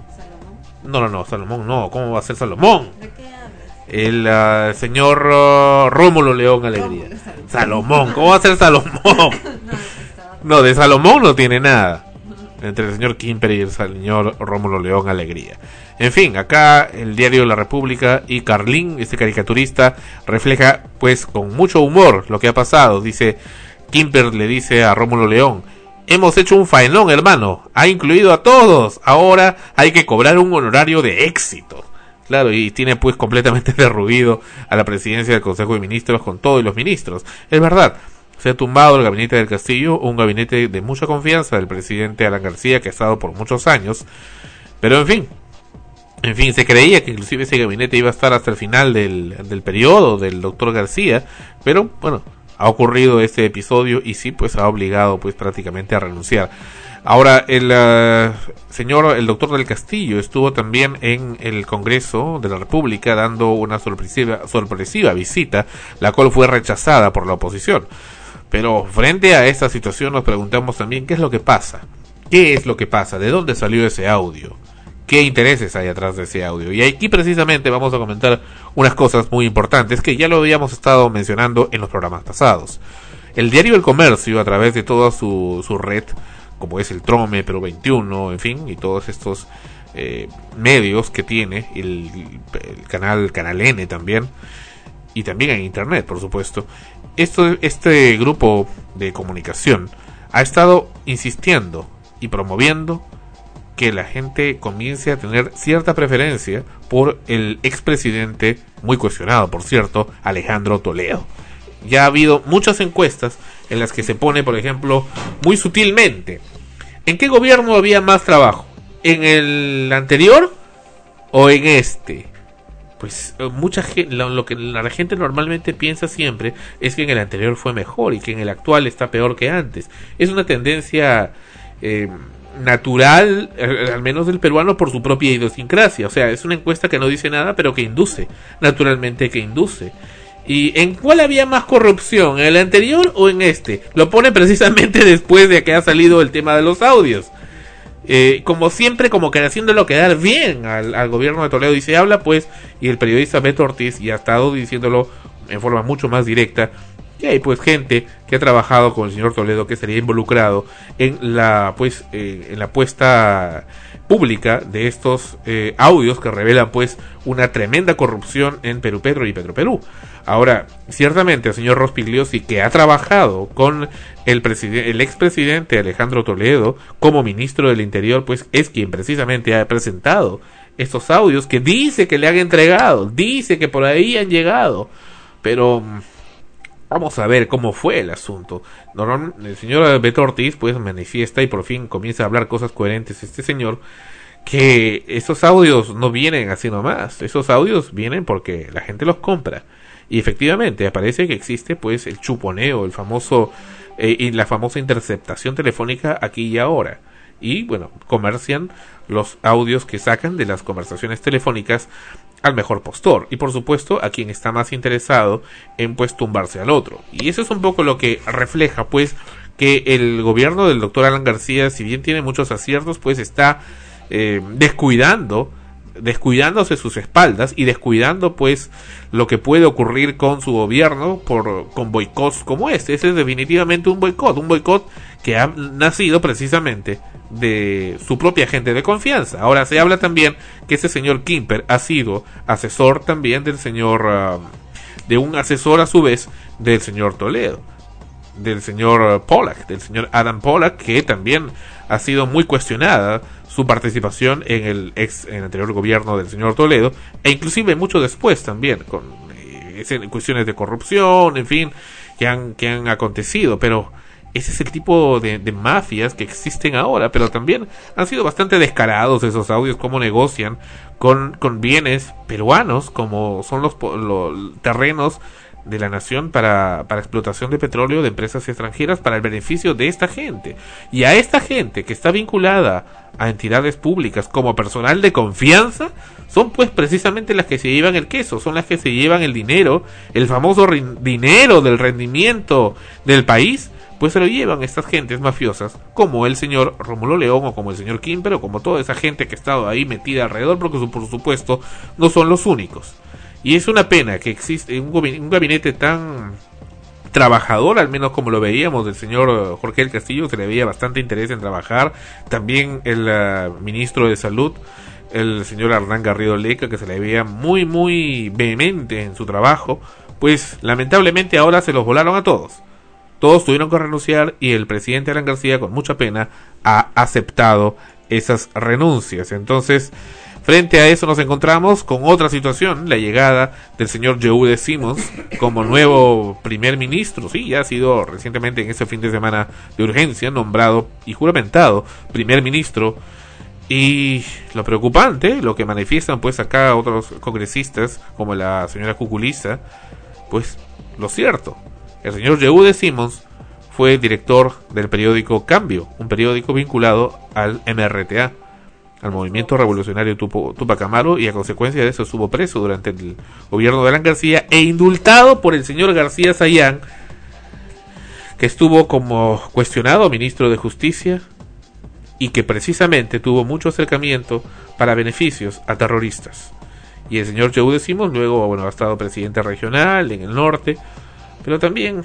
No, no, no, Salomón, no. ¿Cómo va a ser Salomón? El ah, señor ah, Rómulo León Alegría. Salomón, ¿cómo va a ser Salomón? No, de Salomón no tiene nada. Entre el señor Kimper y el señor Rómulo León Alegría. En fin, acá el diario La República y Carlín, este caricaturista, refleja pues con mucho humor lo que ha pasado. Dice, Kimper le dice a Rómulo León, hemos hecho un faenón hermano, ha incluido a todos, ahora hay que cobrar un honorario de éxito. Claro, y tiene pues completamente derruido a la presidencia del Consejo de Ministros con todos los ministros. Es verdad, se ha tumbado el gabinete del Castillo, un gabinete de mucha confianza del presidente Alan García que ha estado por muchos años. Pero en fin, en fin, se creía que inclusive ese gabinete iba a estar hasta el final del, del periodo del doctor García, pero bueno, ha ocurrido este episodio y sí, pues ha obligado pues prácticamente a renunciar. Ahora, el eh, señor, el doctor del Castillo estuvo también en el Congreso de la República dando una sorpresiva, sorpresiva visita, la cual fue rechazada por la oposición. Pero frente a esta situación nos preguntamos también qué es lo que pasa. ¿Qué es lo que pasa? ¿De dónde salió ese audio? qué intereses hay atrás de ese audio. Y aquí precisamente vamos a comentar unas cosas muy importantes que ya lo habíamos estado mencionando en los programas pasados. El diario El Comercio, a través de toda su, su red, como es el Trome, Pero 21, en fin, y todos estos eh, medios que tiene, el, el, canal, canal N también, y también en Internet, por supuesto, esto, este grupo de comunicación ha estado insistiendo y promoviendo que la gente comience a tener cierta preferencia por el expresidente, muy cuestionado por cierto, Alejandro Toledo. Ya ha habido muchas encuestas en las que se pone, por ejemplo, muy sutilmente, ¿en qué gobierno había más trabajo? ¿En el anterior o en este? Pues eh, mucha gente, lo, que la gente normalmente piensa siempre es que en el anterior fue mejor y que en el actual está peor que antes. Es una tendencia eh, natural, eh, al menos del peruano, por su propia idiosincrasia. O sea, es una encuesta que no dice nada, pero que induce, naturalmente que induce. ¿Y en cuál había más corrupción? ¿En el anterior o en este? Lo pone precisamente después de que ha salido el tema de los audios. Eh, como siempre, como que haciéndolo quedar bien al, gobierno de Toledo y se habla, pues, y el periodista Beto Ortiz y ha estado diciéndolo en forma mucho más directa, y hay pues gente que ha trabajado con el señor Toledo que estaría involucrado en la pues eh, en la puesta pública de estos eh, audios que revelan pues una tremenda corrupción en Perú Petro y Petro Perú. Ahora, ciertamente el señor Rospigliosi que ha trabajado con el, el expresidente Alejandro Toledo como ministro del Interior, pues es quien precisamente ha presentado estos audios que dice que le han entregado, dice que por ahí han llegado, pero Vamos a ver cómo fue el asunto. el señor Beto Ortiz pues manifiesta y por fin comienza a hablar cosas coherentes este señor que esos audios no vienen así nomás, esos audios vienen porque la gente los compra. Y efectivamente aparece que existe pues el chuponeo, el famoso eh, y la famosa interceptación telefónica aquí y ahora. Y bueno, comercian los audios que sacan de las conversaciones telefónicas al mejor postor y por supuesto a quien está más interesado en pues tumbarse al otro y eso es un poco lo que refleja pues que el gobierno del doctor Alan García si bien tiene muchos aciertos pues está eh, descuidando descuidándose sus espaldas y descuidando pues lo que puede ocurrir con su gobierno por con boicots como este. Ese es definitivamente un boicot, un boicot que ha nacido precisamente de su propia gente de confianza. Ahora se habla también que ese señor Kimper ha sido asesor también del señor ah, de un asesor a su vez del señor Toledo, del señor Pollack, del señor Adam Pollack que también ha sido muy cuestionada su participación en el ex en el anterior gobierno del señor Toledo e inclusive mucho después también con eh, cuestiones de corrupción, en fin, que han que han acontecido, pero ese es el tipo de, mafias que existen ahora, pero también han sido bastante descarados esos audios, cómo negocian con, con bienes peruanos, como son los, los terrenos de la nación para, para explotación de petróleo de empresas extranjeras para el beneficio de esta gente. Y a esta gente que está vinculada a entidades públicas como personal de confianza, son pues precisamente las que se llevan el queso, son las que se llevan el dinero, el famoso dinero del rendimiento del país, pues se lo llevan estas gentes mafiosas, como el señor Rómulo León o como el señor Kimper o como toda esa gente que ha estado ahí metida alrededor, porque por supuesto no son los únicos. Y es una pena que existe un, gabinete tan trabajador, al menos como lo veíamos del señor Jorge del Castillo, se le veía bastante interés en trabajar. También el uh, ministro de Salud, el señor Hernán Garrido Leca, que se le veía muy, muy vehemente en su trabajo. Pues lamentablemente ahora se los volaron a todos. Todos tuvieron que renunciar y el presidente Alan García, con mucha pena, ha aceptado esas renuncias. Entonces, Frente a eso nos encontramos con otra situación, la llegada del señor Yehude Simons como nuevo primer ministro. Sí, ya ha sido recientemente en ese fin de semana de urgencia nombrado y juramentado primer ministro. Y lo preocupante, lo que manifiestan pues acá otros congresistas como la señora Cuculiza, pues lo cierto, el señor Yehude Simons fue director del periódico Cambio, un periódico vinculado al MRTA al movimiento revolucionario Tupac Amaru y a consecuencia de eso estuvo preso durante el gobierno de Alan García e indultado por el señor García Sayán, que estuvo como cuestionado ministro de Justicia y que precisamente tuvo mucho acercamiento para beneficios a terroristas. Y el señor Joe decimos luego bueno, ha estado presidente regional en el norte, pero también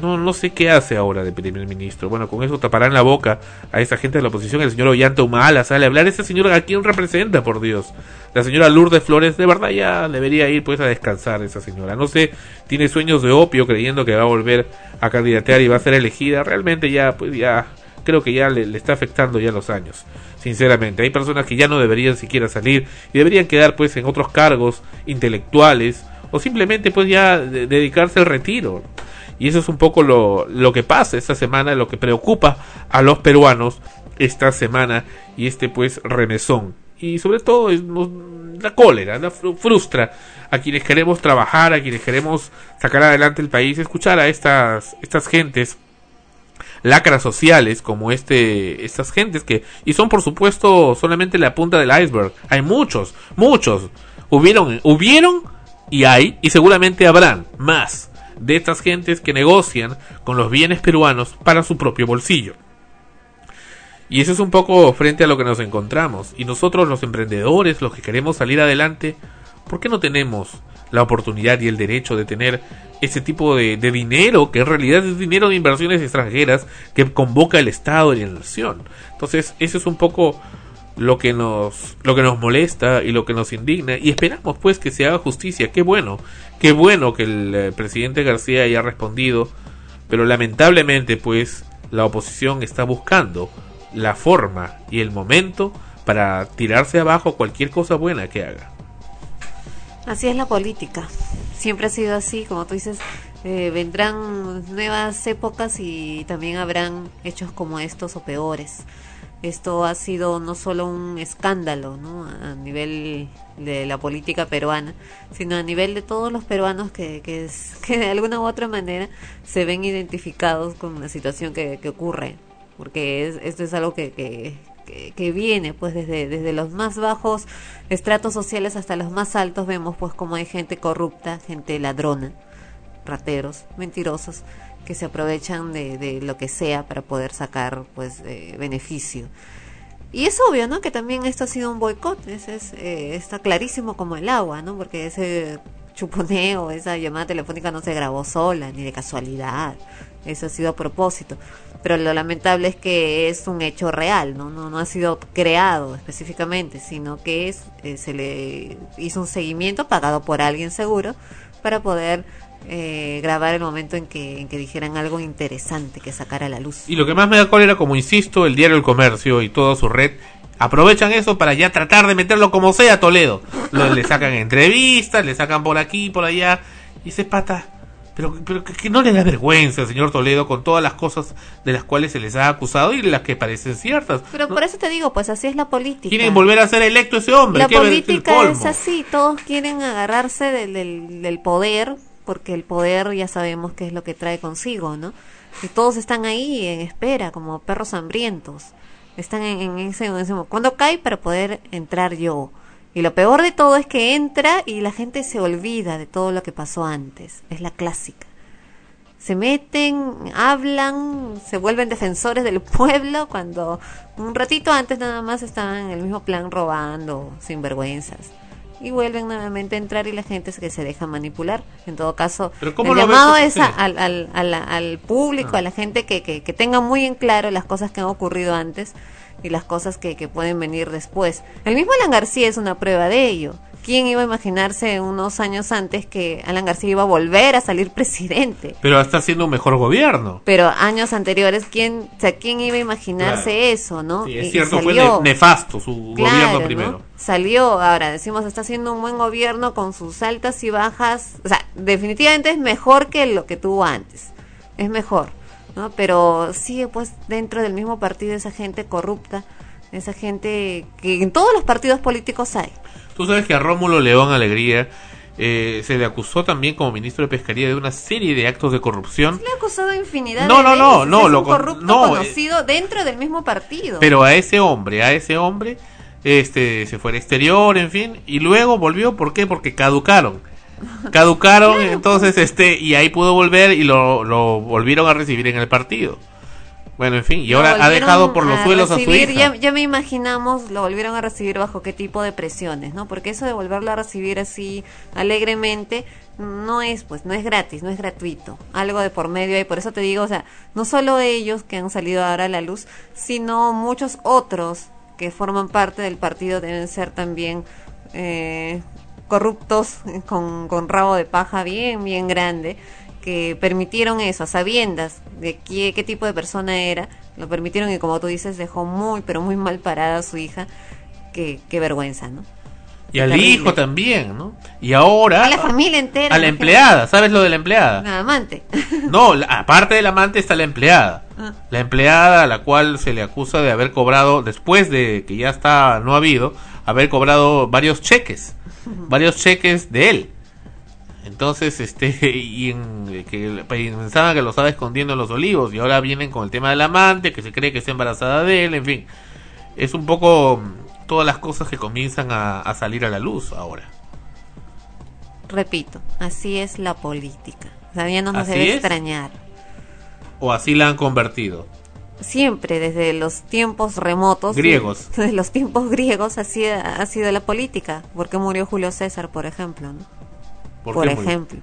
no, no sé qué hace ahora de primer ministro. Bueno, con eso taparán la boca a esa gente de la oposición. El señor Ollanta Humala sale a hablar. Ese señor a quién representa, por Dios. La señora Lourdes Flores, de verdad ya debería ir pues a descansar esa señora. No sé, tiene sueños de opio creyendo que va a volver a candidatear y va a ser elegida. Realmente ya, pues ya, creo que ya le, le está afectando ya los años. Sinceramente, hay personas que ya no deberían siquiera salir y deberían quedar pues en otros cargos intelectuales o simplemente pues ya dedicarse al retiro. Y eso es un poco lo, lo que pasa esta semana, lo que preocupa a los peruanos esta semana y este pues remesón. Y sobre todo es, la cólera, la frustra a quienes queremos trabajar, a quienes queremos sacar adelante el país, escuchar a estas, estas gentes lacras sociales como este estas gentes que y son por supuesto solamente la punta del iceberg hay muchos muchos hubieron hubieron y hay y seguramente habrán más de estas gentes que negocian con los bienes peruanos para su propio bolsillo. Y eso es un poco frente a lo que nos encontramos. Y nosotros los emprendedores, los que queremos salir adelante, ¿por qué no tenemos la oportunidad y el derecho de tener ese tipo de, dinero que en realidad es dinero de inversiones extranjeras que convoca el Estado y la nación? Entonces, eso es un poco lo que nos lo que nos molesta y lo que nos indigna y esperamos pues que se haga justicia. Qué bueno qué bueno que el eh, presidente García haya respondido pero lamentablemente pues la oposición está buscando la forma y el momento para tirarse abajo cualquier cosa buena que haga. Así es la política. Siempre ha sido así como tú dices eh, vendrán nuevas épocas y también habrán hechos como estos o peores esto ha sido no solo un escándalo ¿no? a nivel de la política peruana, sino a nivel de todos los peruanos que, que, que de alguna u otra manera se ven identificados con la situación que, ocurre, porque esto es algo que, que, que, viene pues desde, desde los más bajos estratos sociales hasta los más altos, vemos pues como hay gente corrupta, gente ladrona, rateros, mentirosos, se aprovechan de, lo que sea para poder sacar pues beneficio. Y es obvio, ¿no? Que también esto ha sido un boicot, ese es, eh, está clarísimo como el agua, ¿no? Porque ese chuponeo, esa llamada telefónica no se grabó sola, ni de casualidad, eso ha sido a propósito. Pero lo lamentable es que es un hecho real, ¿no? No, no ha sido creado específicamente, sino que es, eh, se le hizo un seguimiento pagado por alguien seguro para poder eh, grabar el momento en que, en que dijeran algo interesante que sacara a la luz. Y lo que más me da cólera, como insisto, el diario El Comercio y toda su red aprovechan eso para ya tratar de meterlo como sea a Toledo. Lo, le sacan entrevistas, le sacan por aquí, por allá. Y ese pata, pero, pero que, no le da vergüenza, señor Toledo, con todas las cosas de las cuales se les ha acusado y las que parecen ciertas. Pero por eso te digo, pues así es la política. Quieren volver a ser electo ese hombre. La política es así, todos quieren agarrarse del, del poder porque el poder ya sabemos qué es lo que trae consigo, ¿no? Y todos están ahí en espera, como perros hambrientos. Están en, ese, en ese cuando cae para poder entrar yo. Y lo peor de todo es que entra y la gente se olvida de todo lo que pasó antes. Es la clásica. Se meten, hablan, se vuelven defensores del pueblo cuando un ratito antes nada más estaban en el mismo plan robando, sin vergüenzas y vuelven nuevamente a entrar y la gente es que se deja manipular. En todo caso, el llamado es al, al, al, público, ah. a la gente que, que, que, tenga muy en claro las cosas que han ocurrido antes y las cosas que, que pueden venir después. El mismo Alan García es una prueba de ello. ¿Quién iba a imaginarse unos años antes que Alan García iba a volver a salir presidente? Pero está haciendo un mejor gobierno. Pero años anteriores, ¿quién, o sea, ¿quién iba a imaginarse eso, no? Sí, es cierto, fue nefasto su gobierno primero. Salió, ahora decimos, está haciendo un buen gobierno con sus altas y bajas. O sea, definitivamente es mejor que lo que tuvo antes. Es mejor, ¿no? Pero sigue pues dentro del mismo partido esa gente corrupta, esa gente que en todos los partidos políticos hay. Tú sabes que a Rómulo León Alegría eh, se le acusó también como ministro de Pescaría de una serie de actos de corrupción. Se le ha acusado infinidad no, de no, no, no, lo corrupto no, eh, conocido dentro del mismo partido. Pero a ese hombre, a ese hombre, este, se fue al exterior, en fin, y luego volvió, ¿por qué? Porque caducaron. Caducaron, entonces, este, y ahí pudo volver y lo, lo volvieron a recibir en el partido. Bueno, en fin, y ahora ha dejado por los suelos a su hija. Ya, me imaginamos, lo volvieron a recibir bajo qué tipo de presiones, ¿no? Porque eso de volverlo a recibir así alegremente no es, pues, no es gratis, no es gratuito. Algo de por medio y por eso te digo, o sea, no solo ellos que han salido ahora a la luz, sino muchos otros que forman parte del partido deben ser también eh, corruptos con, con rabo de paja bien, bien grande que permitieron eso, a sabiendas de qué, qué tipo de persona era, lo permitieron y como tú dices, dejó muy, pero muy mal parada a su hija. Qué, qué vergüenza, ¿no? Y al hijo también, ¿no? Y ahora... A la familia entera. A la empleada, ¿sabes lo de la empleada? La amante. No, aparte del amante está la empleada. Ah. La empleada a la cual se le acusa de haber cobrado, después de que ya está, no ha habido, haber cobrado varios cheques. varios cheques de él. Entonces, este, y en, que pensaban que lo estaba escondiendo en los olivos y ahora vienen con el tema del amante, que se cree que está embarazada de él, en fin. Es un poco mm, todas las cosas que comienzan a, salir a la luz ahora. Repito, así es la política. O sea, no nos debe extrañar. ¿O así la han convertido? Siempre, desde los tiempos remotos. Griegos. Desde los tiempos griegos, así ha sido la política. Porque murió Julio César, por ejemplo, ¿no? Por, ejemplo.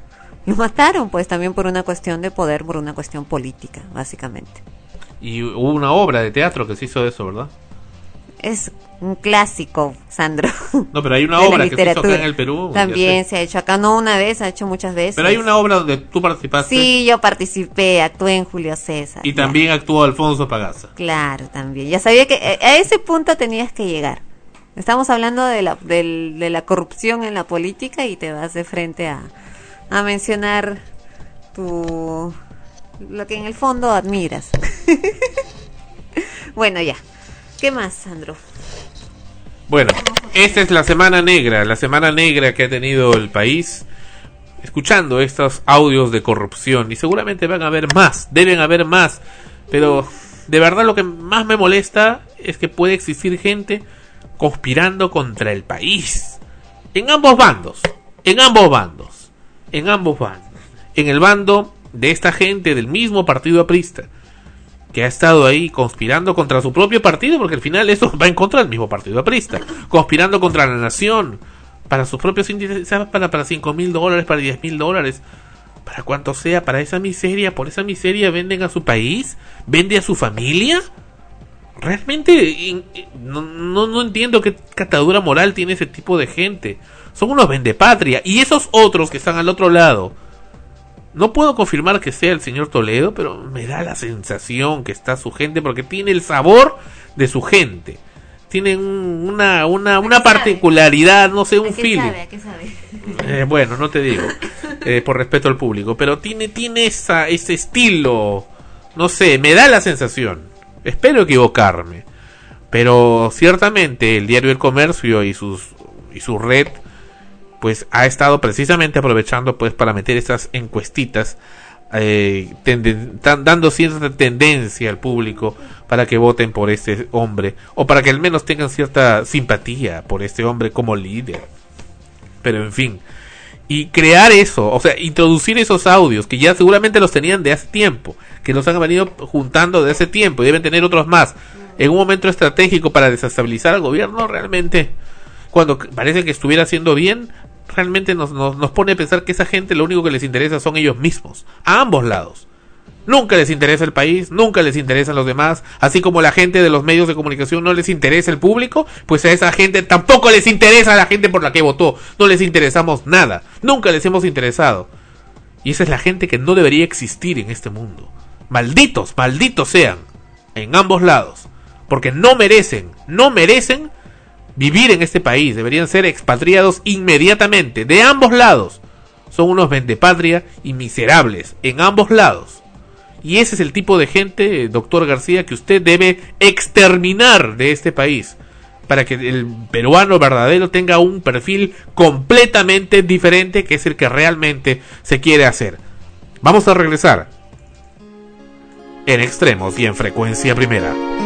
Lo mataron pues también por una cuestión de poder, por una cuestión política, básicamente. Y hubo una obra de teatro que se hizo de eso, ¿verdad? Es un clásico, Sandro. No, pero hay una obra que se hizo acá en el Perú. También se ha hecho acá, no una vez, se ha hecho muchas veces. Pero hay una obra donde tú participaste. Sí, yo participé, actué en Julio César. Y también actuó Alfonso Pagaza. Claro, también. Ya sabía que eh, a ese punto tenías que llegar. Estamos hablando de la, de, la corrupción en la política y te vas de frente a, a mencionar tu lo que en el fondo admiras. bueno, ya. ¿Qué más, Sandro? Bueno, esta es la semana negra, la semana negra que ha tenido el país escuchando estos audios de corrupción y seguramente van a haber más, deben haber más, pero de verdad lo que más me molesta es que puede existir gente conspirando contra el país. En ambos bandos, en ambos bandos, en ambos bandos. En el bando de esta gente del mismo partido aprista, que ha estado ahí conspirando contra su propio partido, porque al final eso va en contra del mismo partido aprista, conspirando contra la nación, para sus propios índices, para, para 5 mil dólares, para 10 mil dólares, para cuanto sea, para esa miseria, por esa miseria venden a su país, vende a su familia. Realmente no, no, no entiendo qué catadura moral tiene ese tipo de gente. Son unos vendepatria. Y esos otros que están al otro lado, no puedo confirmar que sea el señor Toledo, pero me da la sensación que está su gente porque tiene el sabor de su gente. Tiene una, una, una particularidad, no sé, un feeling. Eh, bueno, no te digo, eh, por respeto al público, pero tiene, tiene esa, ese estilo, no sé, me da la sensación. Espero equivocarme, pero ciertamente el diario El Comercio y sus y su red pues ha estado precisamente aprovechando pues para meter esas encuestitas eh, dando cierta tendencia al público para que voten por este hombre o para que al menos tengan cierta simpatía por este hombre como líder. Pero en fin y crear eso, o sea, introducir esos audios que ya seguramente los tenían de hace tiempo, que los han venido juntando de hace tiempo y deben tener otros más, en un momento estratégico para desestabilizar al gobierno, realmente, cuando parece que estuviera haciendo bien, realmente nos, nos, pone a pensar que esa gente lo único que les interesa son ellos mismos, a ambos lados. Nunca les interesa el país, nunca les interesan los demás, así como la gente de los medios de comunicación no les interesa el público, pues a esa gente tampoco les interesa la gente por la que votó, no les interesamos nada, nunca les hemos interesado. Y esa es la gente que no debería existir en este mundo. Malditos, malditos sean, en ambos lados, porque no merecen, no merecen vivir en este país, deberían ser expatriados inmediatamente, de ambos lados. Son unos vendepatria y miserables, en ambos lados. Y ese es el tipo de gente, doctor García, que usted debe exterminar de este país para que el peruano verdadero tenga un perfil completamente diferente que es el que realmente se quiere hacer. Vamos a regresar en extremos y en frecuencia primera.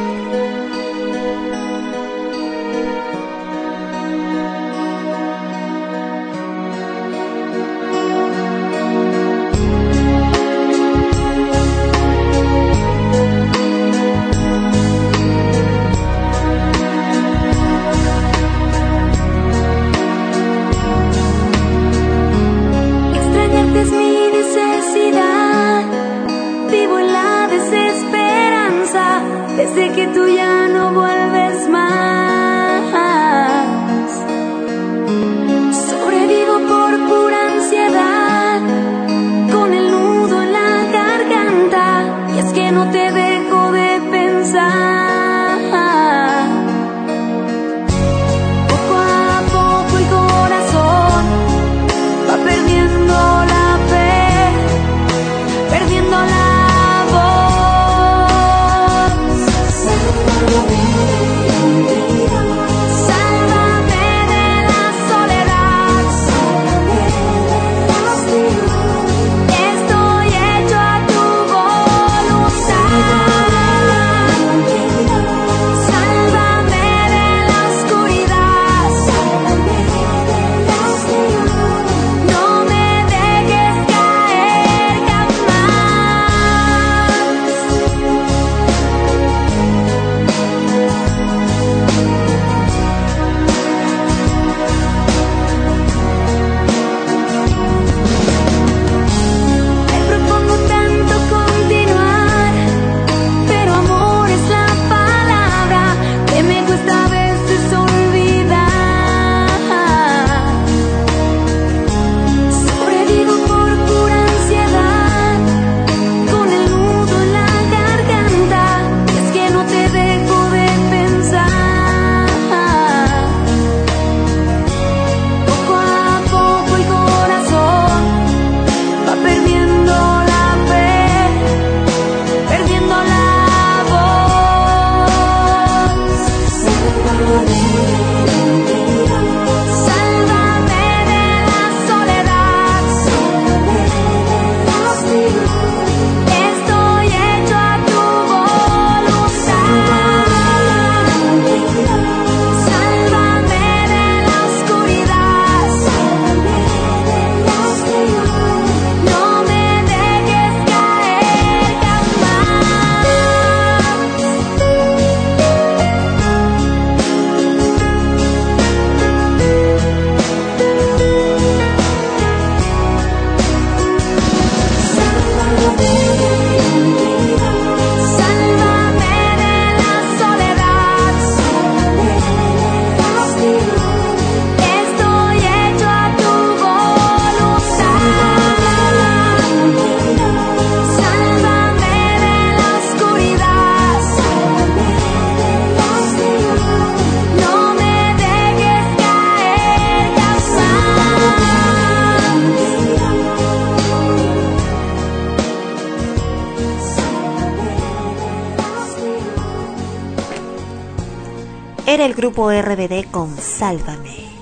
RBD con Sálvame.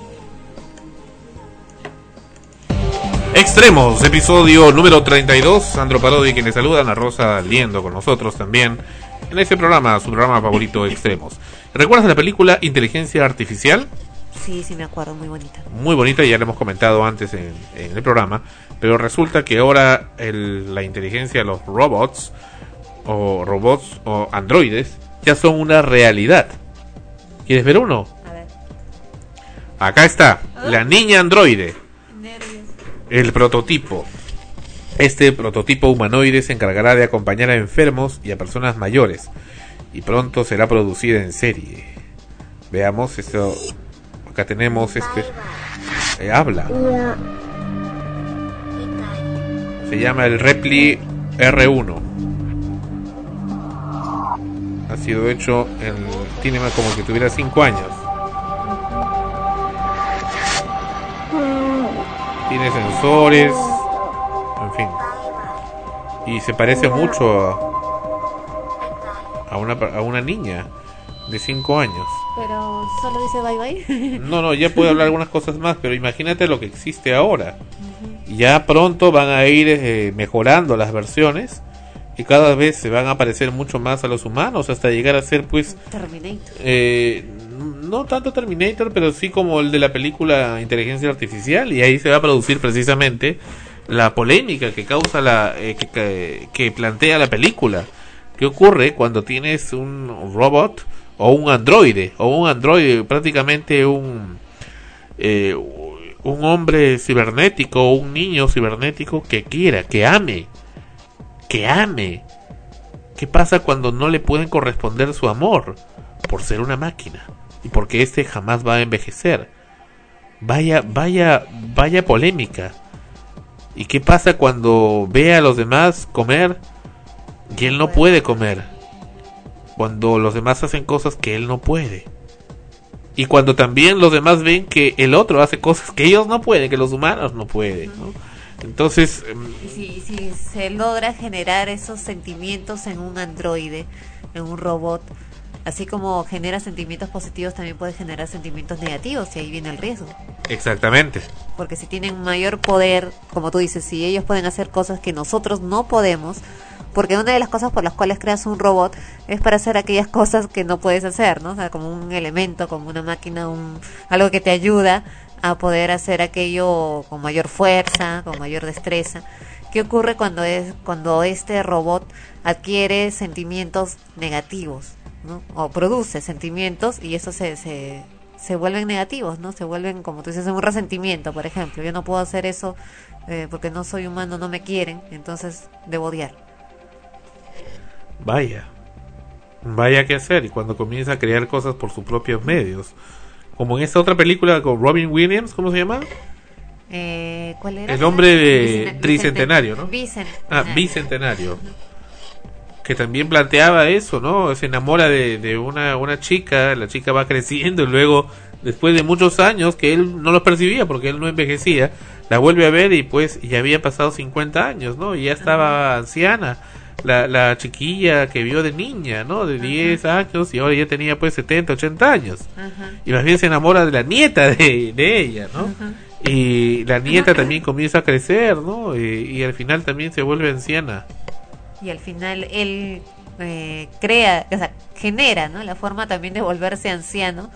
Extremos, episodio número 32. Sandro Parodi, quienes saludan, a Rosa Liendo con nosotros también en este programa, su programa favorito Extremos. ¿Recuerdas la película Inteligencia Artificial? Sí, sí me acuerdo, muy bonita. Muy bonita, ya lo hemos comentado antes en, el programa, pero resulta que ahora la inteligencia, los robots, o robots o androides, ya son una realidad. ¿Quieres ver uno? Acá está, la niña androide. El prototipo. Este prototipo humanoide se encargará de acompañar a enfermos y a personas mayores y pronto será producida en serie. Veamos esto. Acá tenemos este. Eh, habla. Se llama el Repli R1. Ha sido hecho en. Tiene más como que tuviera 5 años. Tiene sensores en fin. Y se parece mucho a, una, a una niña de 5 años. Pero solo dice bye bye. no, no, ya puede hablar algunas cosas más, pero imagínate lo que existe ahora. Ya pronto van a ir eh, mejorando las versiones y cada vez se van a parecer mucho más a los humanos hasta llegar a ser pues Terminator. Eh, no tanto Terminator, pero sí como el de la película Inteligencia Artificial y ahí se va a producir precisamente la polémica que causa la eh, que, plantea la película. ¿Qué ocurre cuando tienes un robot o un androide o un androide prácticamente un eh, un hombre cibernético o un niño cibernético que quiera, que ame, que ame? ¿Qué pasa cuando no le pueden corresponder su amor por ser una máquina y porque este jamás va a envejecer? Vaya, vaya, vaya polémica. ¿Y qué pasa cuando ve a los demás comer y él no puede comer? Cuando los demás hacen cosas que él no puede. Y cuando también los demás ven que el otro hace cosas que ellos no pueden, que los humanos no pueden. Entonces... Em, si, si se logra generar esos sentimientos en un androide, en un robot, así como genera sentimientos positivos, también puede generar sentimientos negativos y ahí viene el riesgo. Exactamente. Porque si tienen mayor poder, como tú dices, si ellos pueden hacer cosas que nosotros no podemos, porque una de las cosas por las cuales creas un robot es para hacer aquellas cosas que no puedes hacer, ¿no? O sea, como un elemento, como una máquina, un, algo que te ayuda a poder hacer aquello con mayor fuerza, con mayor destreza. ¿Qué ocurre cuando es cuando este robot adquiere sentimientos negativos? O produce sentimientos y eso se, se, se vuelven negativos, ¿no? Se vuelven, como tú dices, un resentimiento, por ejemplo. Yo no puedo hacer eso eh, porque no soy humano, no me quieren, entonces debo odiar. Vaya, vaya que hacer. Y cuando comienza a crear cosas por sus propios medios, como en esta otra película con Robin Williams, ¿cómo se llama? Eh, ¿Cuál era? El hombre de Tricentenario, ¿no? Bicentenario. Ah, Bicentenario que también planteaba eso, ¿no? Se enamora de, de una, una chica, la chica va creciendo y luego, después de muchos años que él no lo percibía porque él no envejecía, la vuelve a ver y pues ya había pasado 50 años, ¿no? Y ya estaba anciana. La, la chiquilla que vio de niña, ¿no? De 10 años y ahora ya tenía pues 70, 80 años. Y más bien se enamora de la nieta de, de ella, ¿no? Y la nieta también comienza a crecer, ¿no? y al final también se vuelve anciana y al final él eh, crea, o sea, genera, ¿no? La forma también de volverse anciano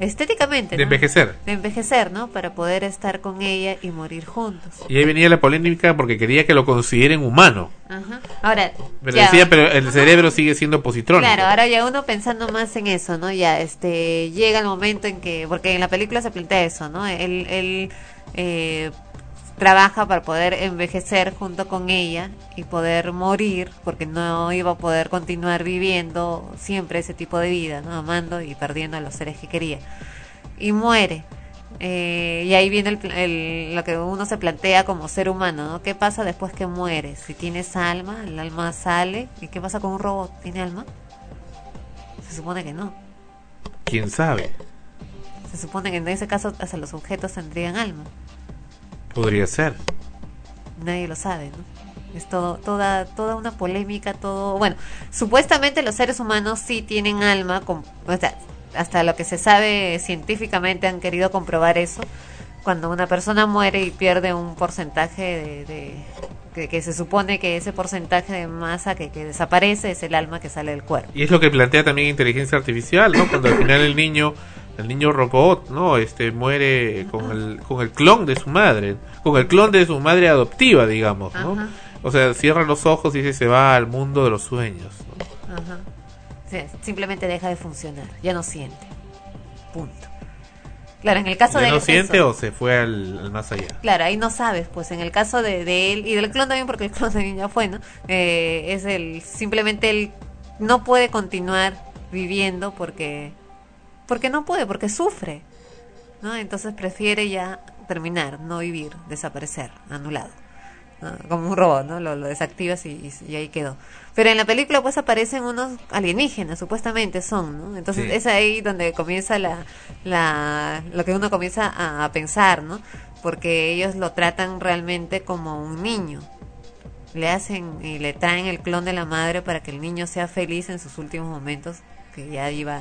estéticamente. De envejecer. De envejecer, ¿no? Para poder estar con ella y morir juntos. Y ahí venía la polémica porque quería que lo consideren humano. Ajá. Ahora. Pero decía, pero el cerebro sigue siendo positrón. Claro, ahora ya uno pensando más en eso, ¿no? Ya, este, llega el momento en que, porque en la película se plantea eso, ¿no? Él, él eh, trabaja para poder envejecer junto con ella y poder morir porque no iba a poder continuar viviendo siempre ese tipo de vida, ¿no? amando y perdiendo a los seres que quería. Y muere. Eh, y ahí viene el, lo que uno se plantea como ser humano, ¿no? ¿Qué pasa después que mueres? Si tienes alma, el alma sale. ¿Y qué pasa con un robot? ¿Tiene alma? Se supone que no. ¿Quién sabe? Se supone que en ese caso hasta los objetos tendrían alma. Podría ser. Nadie lo sabe, ¿no? Es todo, toda, toda una polémica, todo... Bueno, supuestamente los seres humanos sí tienen alma, con, o sea, hasta lo que se sabe científicamente han querido comprobar eso. Cuando una persona muere y pierde un porcentaje de, que, se supone que ese porcentaje de masa que, que, desaparece es el alma que sale del cuerpo. Y es lo que plantea también inteligencia artificial, ¿no? Cuando al final el niño, el niño robot, ¿no? Este muere con el, con el clon de su madre, con el clon de su madre adoptiva, digamos, ¿no? O sea, cierra los ojos y dice se va al mundo de los sueños. Ajá simplemente deja de funcionar, ya no siente. Punto. Claro, en el caso ¿Ya de no siente o se fue al, más allá? Claro, ahí no sabes, pues en el caso de, él y del clon también, porque el clon también ya fue, ¿no? Eh, es el, simplemente él no puede continuar viviendo porque, porque no puede, porque sufre, ¿no? Entonces prefiere ya terminar, no vivir, desaparecer, anulado. Como un robot, ¿no? Lo, desactivas y ahí quedó. Pero en la película pues aparecen unos alienígenas, supuestamente son, ¿no? Entonces es ahí donde comienza la, la, lo que uno comienza a, pensar, ¿no? Porque ellos lo tratan realmente como un niño. Le hacen y le traen el clon de la madre para que el niño sea feliz en sus últimos momentos que ya iba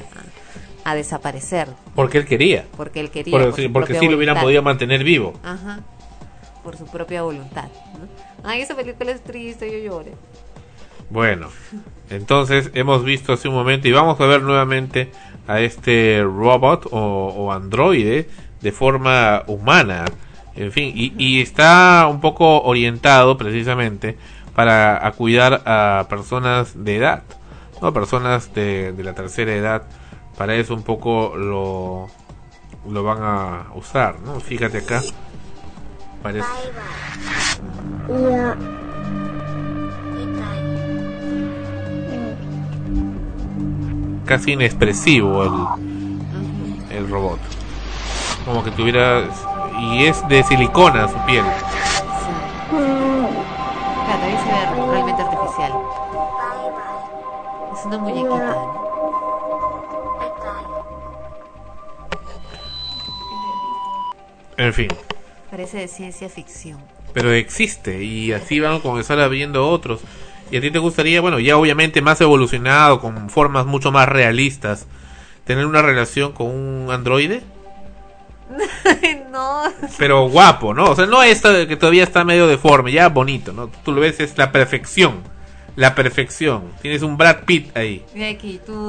a, desaparecer. Porque él quería. Porque él quería. Porque, porque sí lo hubieran podido mantener vivo. Ajá. Por su propia voluntad. ¿no? Ay, esa película es triste, yo lloré. Bueno, entonces hemos visto hace un momento y vamos a ver nuevamente a este robot o, androide de forma humana. En fin, y, está un poco orientado precisamente para cuidar a personas de edad, no personas de, la tercera edad. Para eso un poco lo, lo van a usar, ¿no? Fíjate acá. Parece casi inexpresivo el, el robot. Como que tuviera... Y es de silicona su piel. Claro, ahí se ve realmente artificial. Es una muñequita. En fin. Parece de ciencia ficción. Pero existe y así van a comenzar viendo otros. ¿Y a ti te gustaría, bueno, ya obviamente más evolucionado, con formas mucho más realistas, tener una relación con un androide? no. Pero guapo, ¿no? O sea, no esta que todavía está medio deforme, ya bonito, ¿no? Tú lo ves, es la perfección. La perfección. Tienes un Brad Pitt ahí.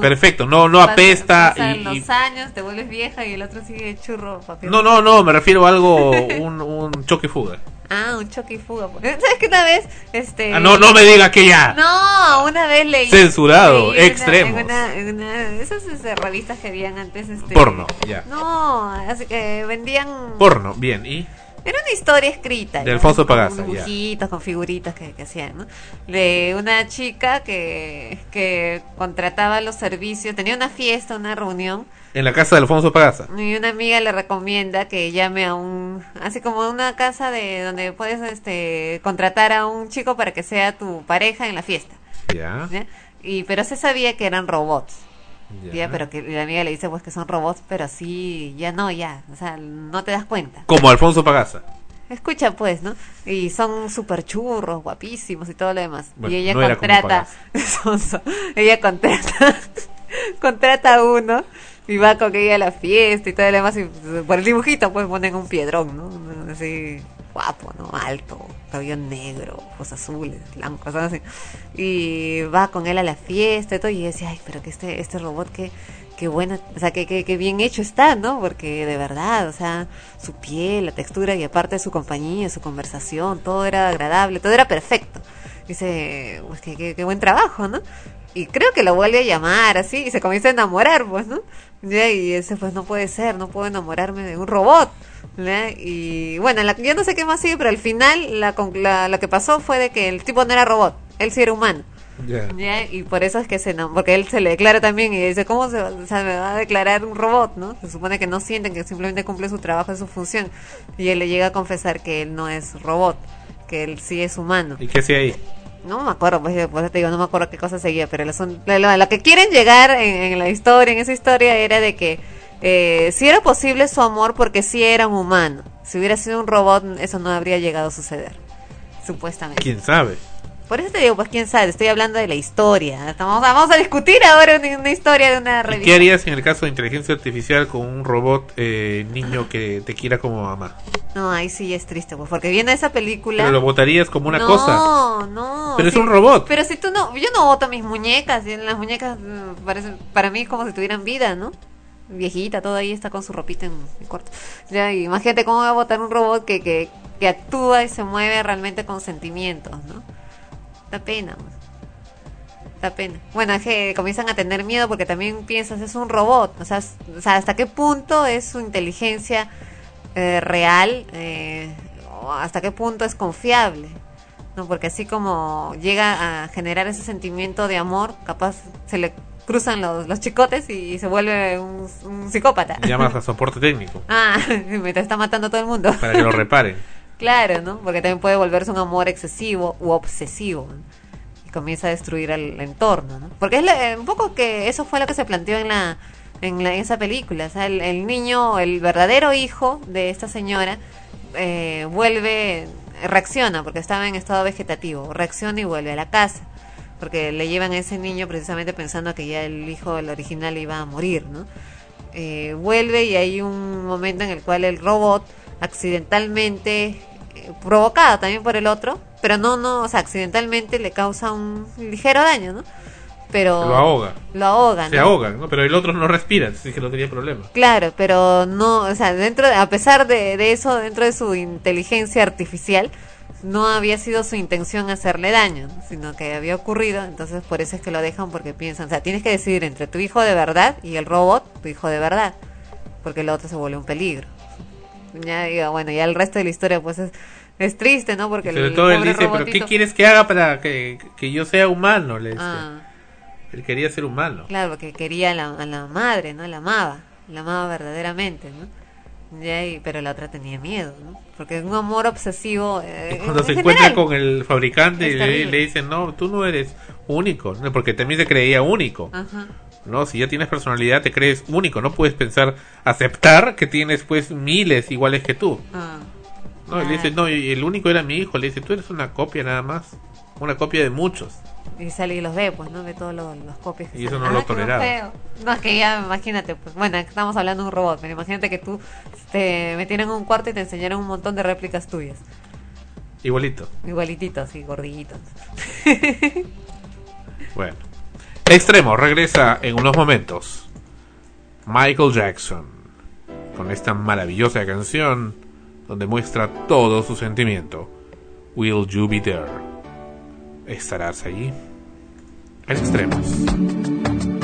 Perfecto, no, no apesta. y, los años, te vuelves vieja y el otro sigue churro. No, no, no, me refiero a algo, un, un choque fuga. Ah, un choque y fuga. ¿Sabes que una vez, este... Ah, no, no me diga que ya. No, una vez leí... Censurado, extremo. En en una, esas revistas que habían antes, este... Porno, ya. No, así que vendían... Porno, bien, ¿y...? Era una historia escrita. De Alfonso Pagasa. Con dibujitos, con figuritas que, que, hacían, ¿no? De una chica que, que contrataba los servicios, tenía una fiesta, una reunión en la casa de Alfonso Pagasa. Y una amiga le recomienda que llame a un, así como una casa de donde puedes este contratar a un chico para que sea tu pareja en la fiesta. Ya. Y pero se sabía que eran robots. Ya. pero que la amiga le dice pues que son robots, pero sí, ya no, ya, o sea, no te das cuenta. Como Alfonso Pagasa. Escucha pues, ¿no? Y son súper churros, guapísimos y todo lo demás. y ella contrata, ella contrata, contrata a uno y va con ella a la fiesta y todo lo demás. Y por el dibujito, pues ponen un piedrón, ¿no? Así guapo, ¿no? Alto, cabello negro, ojos azules, blancos, así. Y va con él a la fiesta y todo. Y decía, ay, pero que este, este robot, que qué bueno, o sea, que, que, bien hecho está, ¿no? Porque de verdad, o sea, su piel, la textura y aparte su compañía, su conversación, todo era agradable, todo era perfecto. Dice, pues qué, qué buen trabajo, ¿no? y creo que lo vuelve a llamar así y se comienza a enamorar, pues, ¿no? Y ese pues no puede ser, no puedo enamorarme de un robot. Y bueno, la, yo no sé qué más sigue, pero al final la, la, lo que pasó fue de que el tipo no era robot, él sí era humano. Y por eso es que se porque él se le declara también y dice, ¿cómo se, o sea, me va a declarar un robot? ¿no? Se supone que no sienten, que simplemente cumple su trabajo y su función. Y él le llega a confesar que él no es robot, que él sí es humano. ¿Y qué hacía ahí? No me acuerdo, pues, pues, te digo, no me acuerdo qué cosa seguía, pero lo, que quieren llegar en, la historia, en esa historia, era de que eh, si era posible su amor porque si era un humano. Si hubiera sido un robot, eso no habría llegado a suceder, supuestamente. ¿Quién sabe? Por eso te digo, pues quién sabe, estoy hablando de la historia. Estamos, vamos a discutir ahora una, historia de una revista. ¿Qué harías en el caso de inteligencia artificial con un robot eh, niño que te quiera como mamá? No, ahí sí es triste, pues, porque viendo esa película... Pero lo votarías como una cosa. No, no. Pero es un robot. Pero si tú no... Yo no voto mis muñecas, y las muñecas mm, parecen, para mí como si tuvieran vida, ¿no? Viejita, todo ahí está con su ropita en el cuarto. Ya, imagínate cómo va a votar un robot que, que, que actúa y se mueve realmente con sentimientos, ¿no? Da pena. Da pena. Bueno, es que comienzan a tener miedo porque también piensas, es un robot. O sea, o sea hasta qué punto es su inteligencia eh, real, eh, hasta qué punto es confiable. ¿no? Porque así como llega a generar ese sentimiento de amor, capaz se le cruzan los, los chicotes y se vuelve un, psicópata. Llamas a soporte técnico. ah, me está matando todo el mundo. Para que lo reparen. Claro, ¿no? Porque también puede volverse un amor excesivo u obsesivo. Y comienza a destruir el entorno, ¿no? Porque es un poco que eso fue lo que se planteó en la en, esa película. O sea, el, niño, el verdadero hijo de esta señora, eh, vuelve, reacciona, porque estaba en estado vegetativo, reacciona y vuelve a la casa. Porque le llevan a ese niño precisamente pensando que ya el hijo, el original, iba a morir, ¿no? Eh, vuelve y hay un momento en el cual el robot accidentalmente, eh, provocada también por el otro, pero no, no, o sea, accidentalmente le causa un ligero daño, ¿no? Pero lo ahoga. Lo ahoga, Se ahoga, ¿no? Pero el otro no respira, así que no tenía problema. Claro, pero no, o sea, dentro, a pesar de, de eso, dentro de su inteligencia artificial, no había sido su intención hacerle daño, sino que había ocurrido, entonces por eso es que lo dejan porque piensan, o sea, tienes que decidir entre tu hijo de verdad y el robot, tu hijo de verdad, porque el otro se vuelve un peligro ya digo, bueno, ya el resto de la historia pues es, es triste, ¿no? Porque Sobre todo él dice, pero ¿qué quieres que haga para que, que yo sea humano? Le ah. Él quería ser humano. Claro, porque quería a la, a la madre, ¿no? La amaba, la amaba verdaderamente, ¿no? Ya, pero la otra tenía miedo, ¿no? Porque es un amor obsesivo. Eh, cuando se encuentra con el fabricante y le, le, dicen, no, tú no eres único, porque también se creía único. Ajá. ¿No? Si ya tienes personalidad, te crees único, no puedes pensar, aceptar que tienes pues miles iguales que tú. Ah. no, le dice, no, el único era mi hijo, le dice, tú eres una copia nada más, una copia de muchos. Y sale y los ve, pues, ¿no? Ve todos los, copias. y eso no lo ah, toleraba. No, es que ya, imagínate, pues, bueno, estamos hablando de un robot, pero imagínate que tú te metieran en un cuarto y te enseñaran un montón de réplicas tuyas. Igualito. Igualititos, sí, gordillitos. bueno. Extremo regresa en unos momentos. Michael Jackson, con esta maravillosa canción donde muestra todo su sentimiento. Will you be there? ¿Estarás allí? Extremos.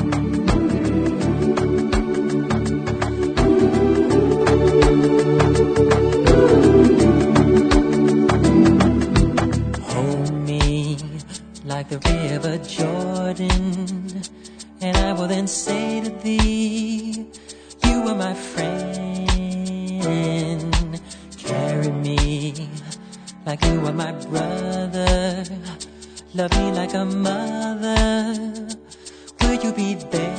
The river Jordan. And I will then say to thee, You are my friend. Carry me like you are my brother. Love me like a mother. Will you be there?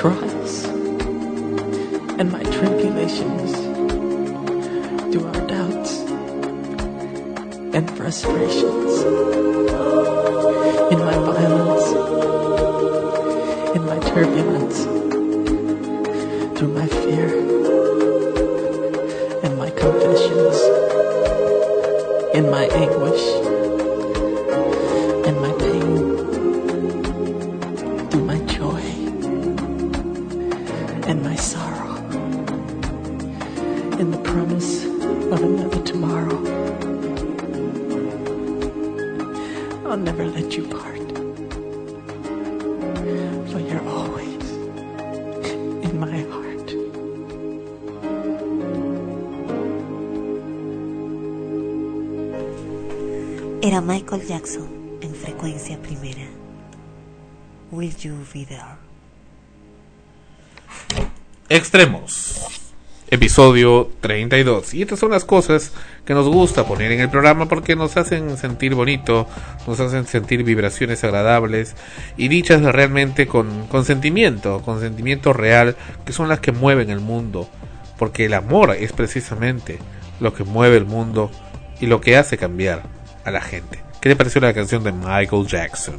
trials and my tribulations, through our doubts and frustrations. Extremos. Episodio 32. Y estas son las cosas que nos gusta poner en el programa porque nos hacen sentir bonito, nos hacen sentir vibraciones agradables y dichas realmente con, con sentimiento, con sentimiento real, que son las que mueven el mundo. Porque el amor es precisamente lo que mueve el mundo y lo que hace cambiar a la gente. ¿Qué te pareció la canción de Michael Jackson?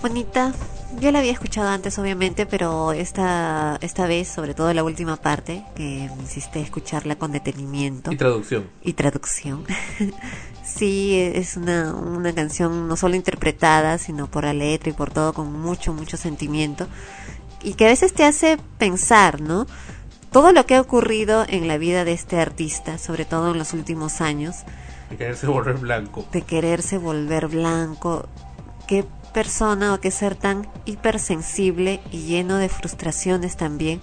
Bonita. Yo la había escuchado antes, obviamente, pero esta, esta vez, sobre todo la última parte, que me hiciste escucharla con detenimiento. Y traducción. Y traducción. sí, es una, una canción no solo interpretada, sino por la letra y por todo, con mucho, mucho sentimiento. Y que a veces te hace pensar, ¿no? Todo lo que ha ocurrido en la vida de este artista, sobre todo en los últimos años, de quererse volver blanco. De quererse volver blanco. Qué persona o qué ser tan hipersensible y lleno de frustraciones también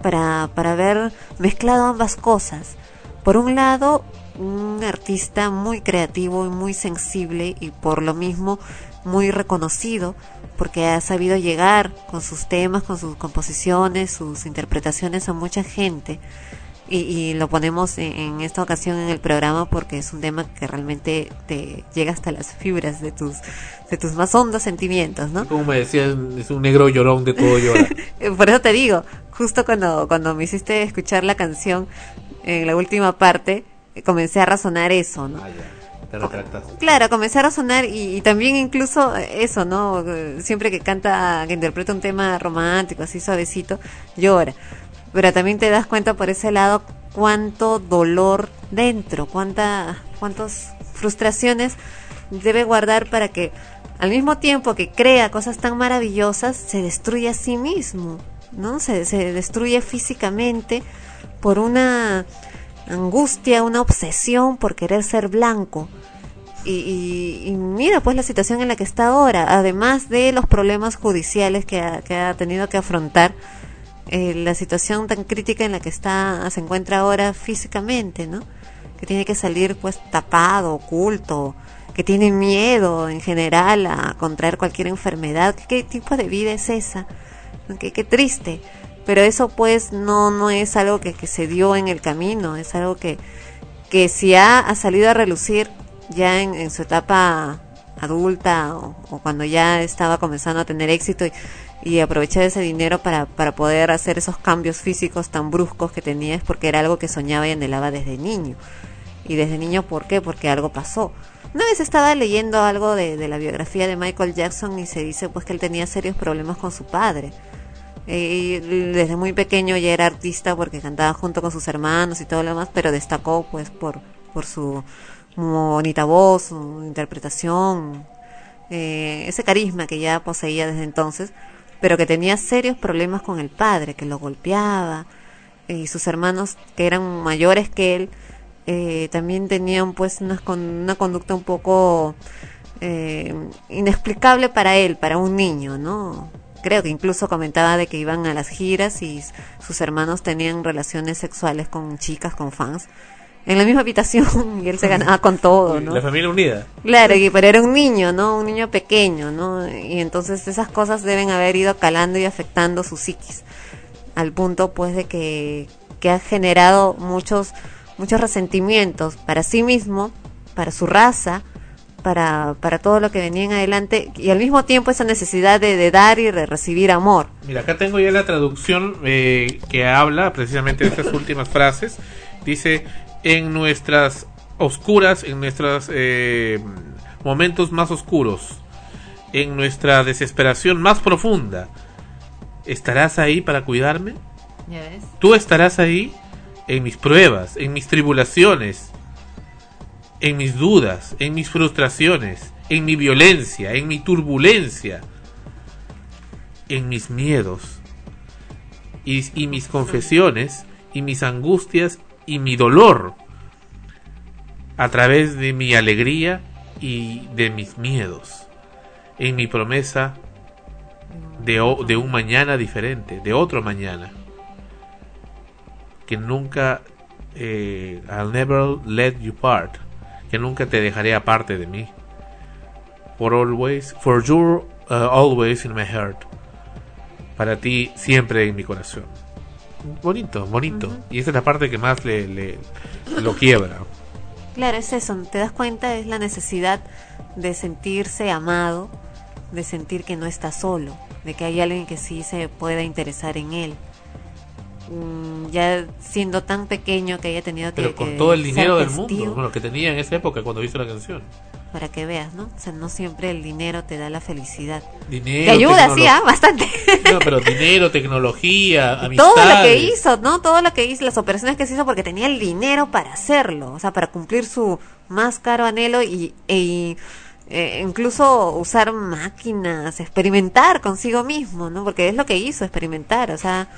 para, para haber mezclado ambas cosas. Por un lado, un artista muy creativo y muy sensible y por lo mismo muy reconocido porque ha sabido llegar con sus temas, con sus composiciones, sus interpretaciones a mucha gente y, lo ponemos en, esta ocasión en el programa porque es un tema que realmente te llega hasta las fibras de tus de tus más hondos sentimientos, ¿no? Como me decían, es un negro llorón de todo llora. Por eso te digo, justo cuando cuando me hiciste escuchar la canción en la última parte, comencé a razonar eso, ¿no? Ah, claro, comencé a razonar y, y, también incluso eso, ¿no? Siempre que canta, que interpreta un tema romántico, así suavecito, llora pero también te das cuenta por ese lado cuánto dolor dentro, cuánta, cuántas frustraciones debe guardar para que al mismo tiempo que crea cosas tan maravillosas, se destruye a sí mismo, ¿no? Se, se destruye físicamente por una angustia, una obsesión por querer ser blanco. Y, mira pues la situación en la que está ahora, además de los problemas judiciales que ha, tenido que afrontar, eh, la situación tan crítica en la que está se encuentra ahora físicamente, ¿no? Que tiene que salir pues tapado, oculto, que tiene miedo en general a contraer cualquier enfermedad. ¿Qué, tipo de vida es esa? Qué, qué triste pero eso pues no no es algo que, que se dio en el camino es algo que que si ha, ha salido a relucir ya en, su etapa adulta o, cuando ya estaba comenzando a tener éxito y, y aprovechar ese dinero para, para poder hacer esos cambios físicos tan bruscos que tenía es porque era algo que soñaba y anhelaba desde niño. Y desde niño, ¿por qué? Porque algo pasó. Una vez estaba leyendo algo de, de la biografía de Michael Jackson y se dice pues que él tenía serios problemas con su padre desde muy pequeño ya era artista porque cantaba junto con sus hermanos y todo lo demás, pero destacó pues por, por su bonita voz, su interpretación, eh, ese carisma que ya poseía desde entonces, pero que tenía serios problemas con el padre, que lo golpeaba, y sus hermanos que eran mayores que él, eh, también tenían pues una, una conducta un poco eh, inexplicable para él, para un niño, ¿no? creo que incluso comentaba de que iban a las giras y sus hermanos tenían relaciones sexuales con chicas, con fans, en la misma habitación y él se ganaba con todo, ¿no? La familia unida. Claro, pero era un niño, ¿no? Un niño pequeño, ¿no? Y entonces esas cosas deben haber ido calando y afectando su psiquis, al punto pues de que, que ha generado muchos, muchos resentimientos para sí mismo, para su raza, para, para todo lo que venía en adelante y al mismo tiempo esa necesidad de, dar y de recibir amor. Mira, acá tengo ya la traducción eh, que habla precisamente de estas últimas frases. Dice, en nuestras oscuras, en nuestros eh, momentos más oscuros, en nuestra desesperación más profunda, ¿estarás ahí para cuidarme? ¿Tú estarás ahí en mis pruebas, en mis tribulaciones? en mis dudas, en mis frustraciones, en mi violencia, en mi turbulencia, en mis miedos y, mis confesiones y mis angustias y mi dolor a través de mi alegría y de mis miedos, en mi promesa de, de un mañana diferente, de otro mañana, que nunca, eh, I'll never let you part que nunca te dejaré aparte de mí. For always, for you uh, always in my heart. Para ti siempre en mi corazón. Bonito, bonito. Y esa es la parte que más le, le lo quiebra. Claro, es eso, te das cuenta, es la necesidad de sentirse amado, de sentir que no está solo, de que hay alguien que sí se pueda interesar en él. Mm, ya siendo tan pequeño que haya tenido que. Pero con todo el dinero del mundo, bueno, que tenía en esa época cuando hizo la canción. Para que veas, ¿no? O sea, no siempre el dinero te da la felicidad. Dinero. Te ayuda, sí, ¿ah? bastante. No, pero dinero, tecnología, amistad. Todo lo que hizo, ¿no? Todo lo que hizo, las operaciones que se hizo porque tenía el dinero para hacerlo, o sea, para cumplir su más caro anhelo y, e, e incluso usar máquinas, experimentar consigo mismo, ¿no? Porque es lo que hizo, experimentar, o sea,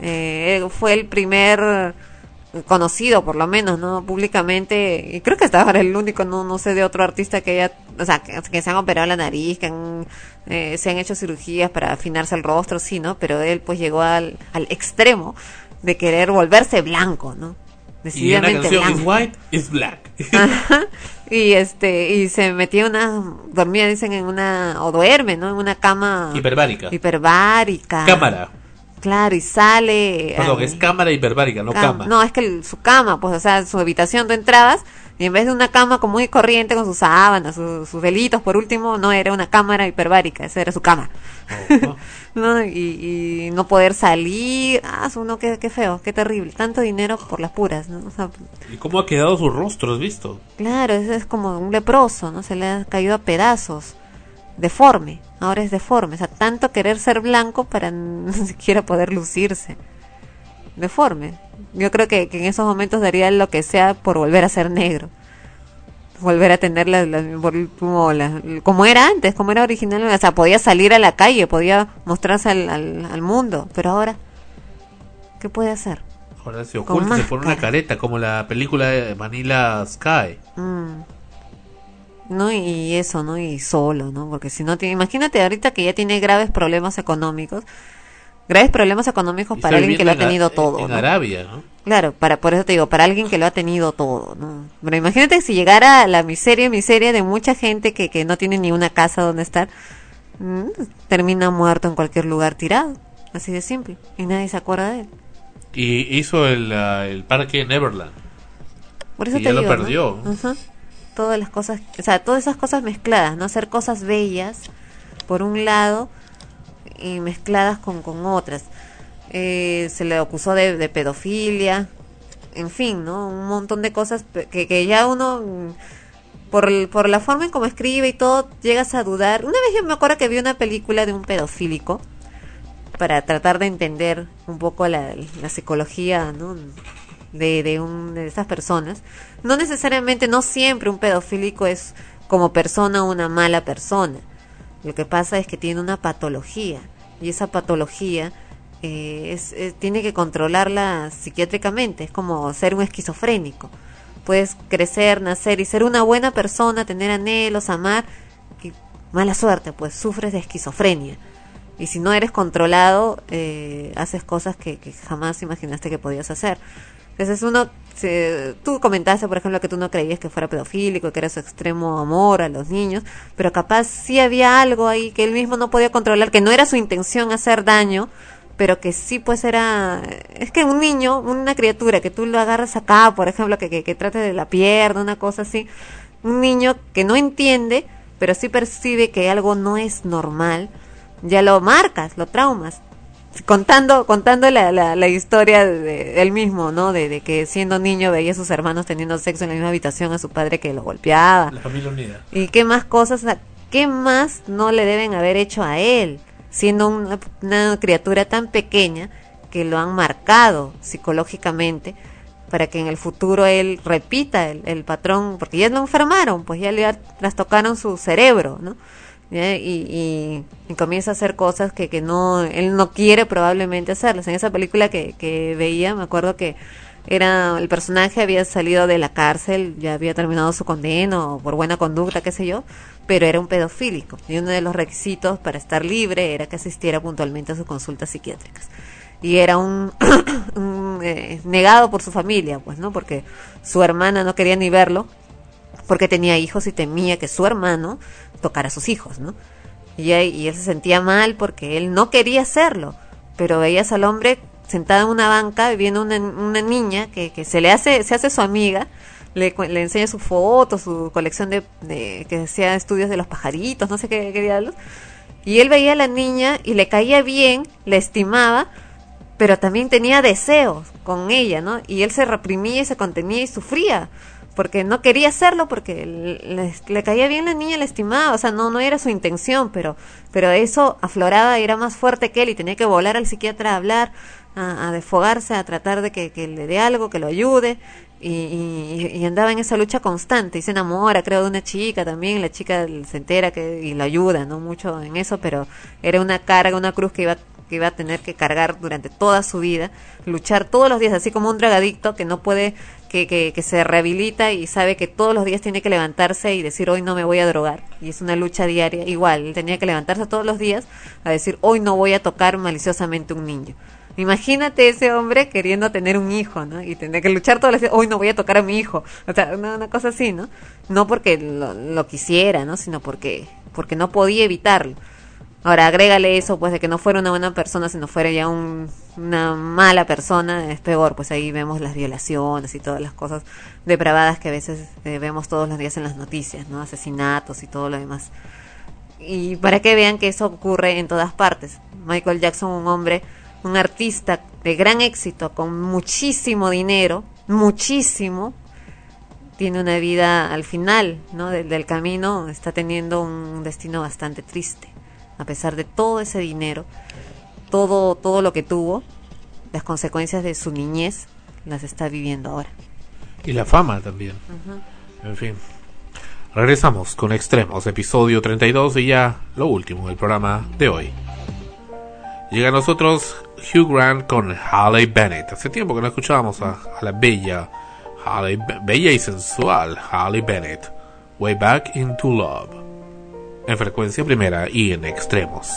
eh, fue el primer conocido por lo menos no públicamente. Y creo que estaba el único no no sé de otro artista que haya o sea que, se han operado la nariz que eh, se han hecho cirugías para afinarse el rostro sí no pero él pues llegó al, al extremo de querer volverse blanco no decididamente y una canción white is black y este y se metía una dormía dicen en una o duerme no en una cama hiperbárica. hiperbárica. Cámara Claro, y sale. Perdón, es cámara hiperbárica, no cama. No, es que su cama, pues, o sea, su habitación tú entrabas y en vez de una cama como muy corriente con sus sábanas, sus velitos, por último, no era una cámara hiperbárica, esa era su cama. Oh, ¿No? Y, no poder salir, ah, no, qué, qué feo, qué terrible, tanto dinero por las puras, ¿no? ¿Y cómo ha quedado su rostro, has visto? Claro, es, es como un leproso, ¿no? Se le ha caído a pedazos deforme, ahora es deforme, o sea, tanto querer ser blanco para ni siquiera poder lucirse. Deforme. Yo creo que, en esos momentos daría lo que sea por volver a ser negro. Volver a tener la, como, como, era antes, como era original, o sea, podía salir a la calle, podía mostrarse al, al, mundo, pero ahora, ¿qué puede hacer? Ahora se oculta, se pone una careta, como la película de Manila Sky. Mm. ¿No? Y eso, ¿no? Y solo, ¿no? Porque si no tiene, imagínate ahorita que ya tiene graves problemas económicos, graves problemas económicos para alguien que lo ha tenido todo. En Arabia, ¿no? Claro, para, por eso te digo, para alguien que lo ha tenido todo, ¿no? Pero imagínate si llegara la miseria, miseria de mucha gente que, que no tiene ni una casa donde estar, mm, termina muerto en cualquier lugar tirado, así de simple, y nadie se acuerda de él. Y hizo el, uh, el parque Neverland. Por eso y te ya digo, lo ¿no? perdió. Ajá. Todas las cosas, o sea, todas esas cosas mezcladas, no hacer cosas bellas por un lado y mezcladas con, con otras. Eh, se le acusó de, de pedofilia, en fin, ¿no? Un montón de cosas que, que ya uno, mm, por, el- por la forma en cómo escribe y todo, llegas a dudar. Una vez yo me acuerdo que vi una película de un pedofílico para tratar de entender un poco la, la psicología, ¿no? De, de, un, de esas personas. No necesariamente, no siempre un pedofílico es como persona una mala persona. Lo que pasa es que tiene una patología y esa patología eh, es, es- tiene que controlarla psiquiátricamente. Es como ser un esquizofrénico. Puedes crecer, nacer y ser una buena persona, tener anhelos, amar. Mala suerte, pues sufres de esquizofrenia. Y si no eres controlado, eh, haces cosas que, que jamás imaginaste que podías hacer. Entonces uno, se- tú comentaste, por ejemplo, que tú no creías que fuera pedofílico, que era su extremo amor a los niños, pero capaz sí había algo ahí que él mismo no podía controlar, que no era su intención hacer daño, pero que sí pues era, es que un niño, una criatura que tú lo agarras acá, por ejemplo, que, que, que trate de la pierna, una cosa así, un niño que no entiende, pero sí percibe que algo no es normal, ya lo marcas, lo traumas. Contando, contando la, la, la historia de, de él mismo, ¿no? De, de que siendo niño veía a sus hermanos teniendo sexo en la misma habitación a su padre que lo golpeaba. La familia unida. ¿Y qué más cosas, qué más no le deben haber hecho a él, siendo una, una criatura tan pequeña que lo han marcado psicológicamente para que en el futuro él repita el, el patrón, porque ya lo enfermaron, pues ya le trastocaron su cerebro, ¿no? ¿Ya? Y, y, y comienza a hacer cosas que, que no, él no quiere probablemente hacerlas. En esa película que, que veía, me acuerdo que era el personaje había salido de la cárcel, ya había terminado su condena o por buena conducta, qué sé yo, pero era un pedofílico y uno de los requisitos para estar libre era que asistiera puntualmente a sus consultas psiquiátricas. Y era un, un eh, negado por su familia, pues, ¿no? Porque su hermana no quería ni verlo porque tenía hijos y temía que su hermano tocara a sus hijos, ¿no? Y, y él se sentía mal porque él no quería hacerlo, pero veías al hombre sentado en una banca viendo una, una niña que, que se le hace, se hace su amiga, le, le enseña su foto, su colección de, que hacía estudios de los pajaritos, no sé qué, qué diablos. Y él veía a la niña y le caía bien, le estimaba, pero también tenía deseos con ella, ¿no? Y él se reprimía y se contenía y sufría, porque no quería hacerlo, porque le, le caía bien la niña, le estimaba, o sea, no, no era su intención, pero, pero eso afloraba y era más fuerte que él y tenía que volar al psiquiatra a hablar, a, a desfogarse, a tratar de que, le dé algo, que lo ayude. Y, y, y andaba en esa lucha constante y se enamora creo de una chica también la chica se entera que y lo ayuda no mucho en eso pero era una carga una cruz que iba que iba a tener que cargar durante toda su vida, luchar todos los días, así como un drogadicto que no puede, que, que, que se rehabilita y sabe que todos los días tiene que levantarse y decir hoy no me voy a drogar. Y es una lucha diaria. Igual, él tenía que levantarse todos los días a decir hoy no voy a tocar maliciosamente un niño. Imagínate ese hombre queriendo tener un hijo, ¿no? Y tener que luchar todos los días, hoy no voy a tocar a mi hijo. O sea, una, una cosa así, ¿no? No porque lo, lo quisiera, ¿no? Sino porque, porque no podía evitarlo. Ahora, agrégale eso, pues, de que no fuera una buena persona, sino fuera ya un, una mala persona, es peor. Pues ahí vemos las violaciones y todas las cosas depravadas que a veces eh, vemos todos los días en las noticias, ¿no? Asesinatos y todo lo demás. Y para que vean que eso ocurre en todas partes. Michael Jackson, un hombre, un artista de gran éxito, con muchísimo dinero, muchísimo, tiene una vida al final, ¿no? Del, del camino, está teniendo un destino bastante triste a pesar de todo ese dinero, todo, todo lo que tuvo, las consecuencias de su niñez las está viviendo ahora. Y la fama también. Uh -huh. En fin. Regresamos con Extremos, episodio 32 y ya lo último del programa de hoy. Llega a nosotros Hugh Grant con Harley Bennett. Hace tiempo que no escuchábamos a, la bella, Harley, bella y sensual Harley Bennett. Way Back into Love. En frecuencia primera y en extremos.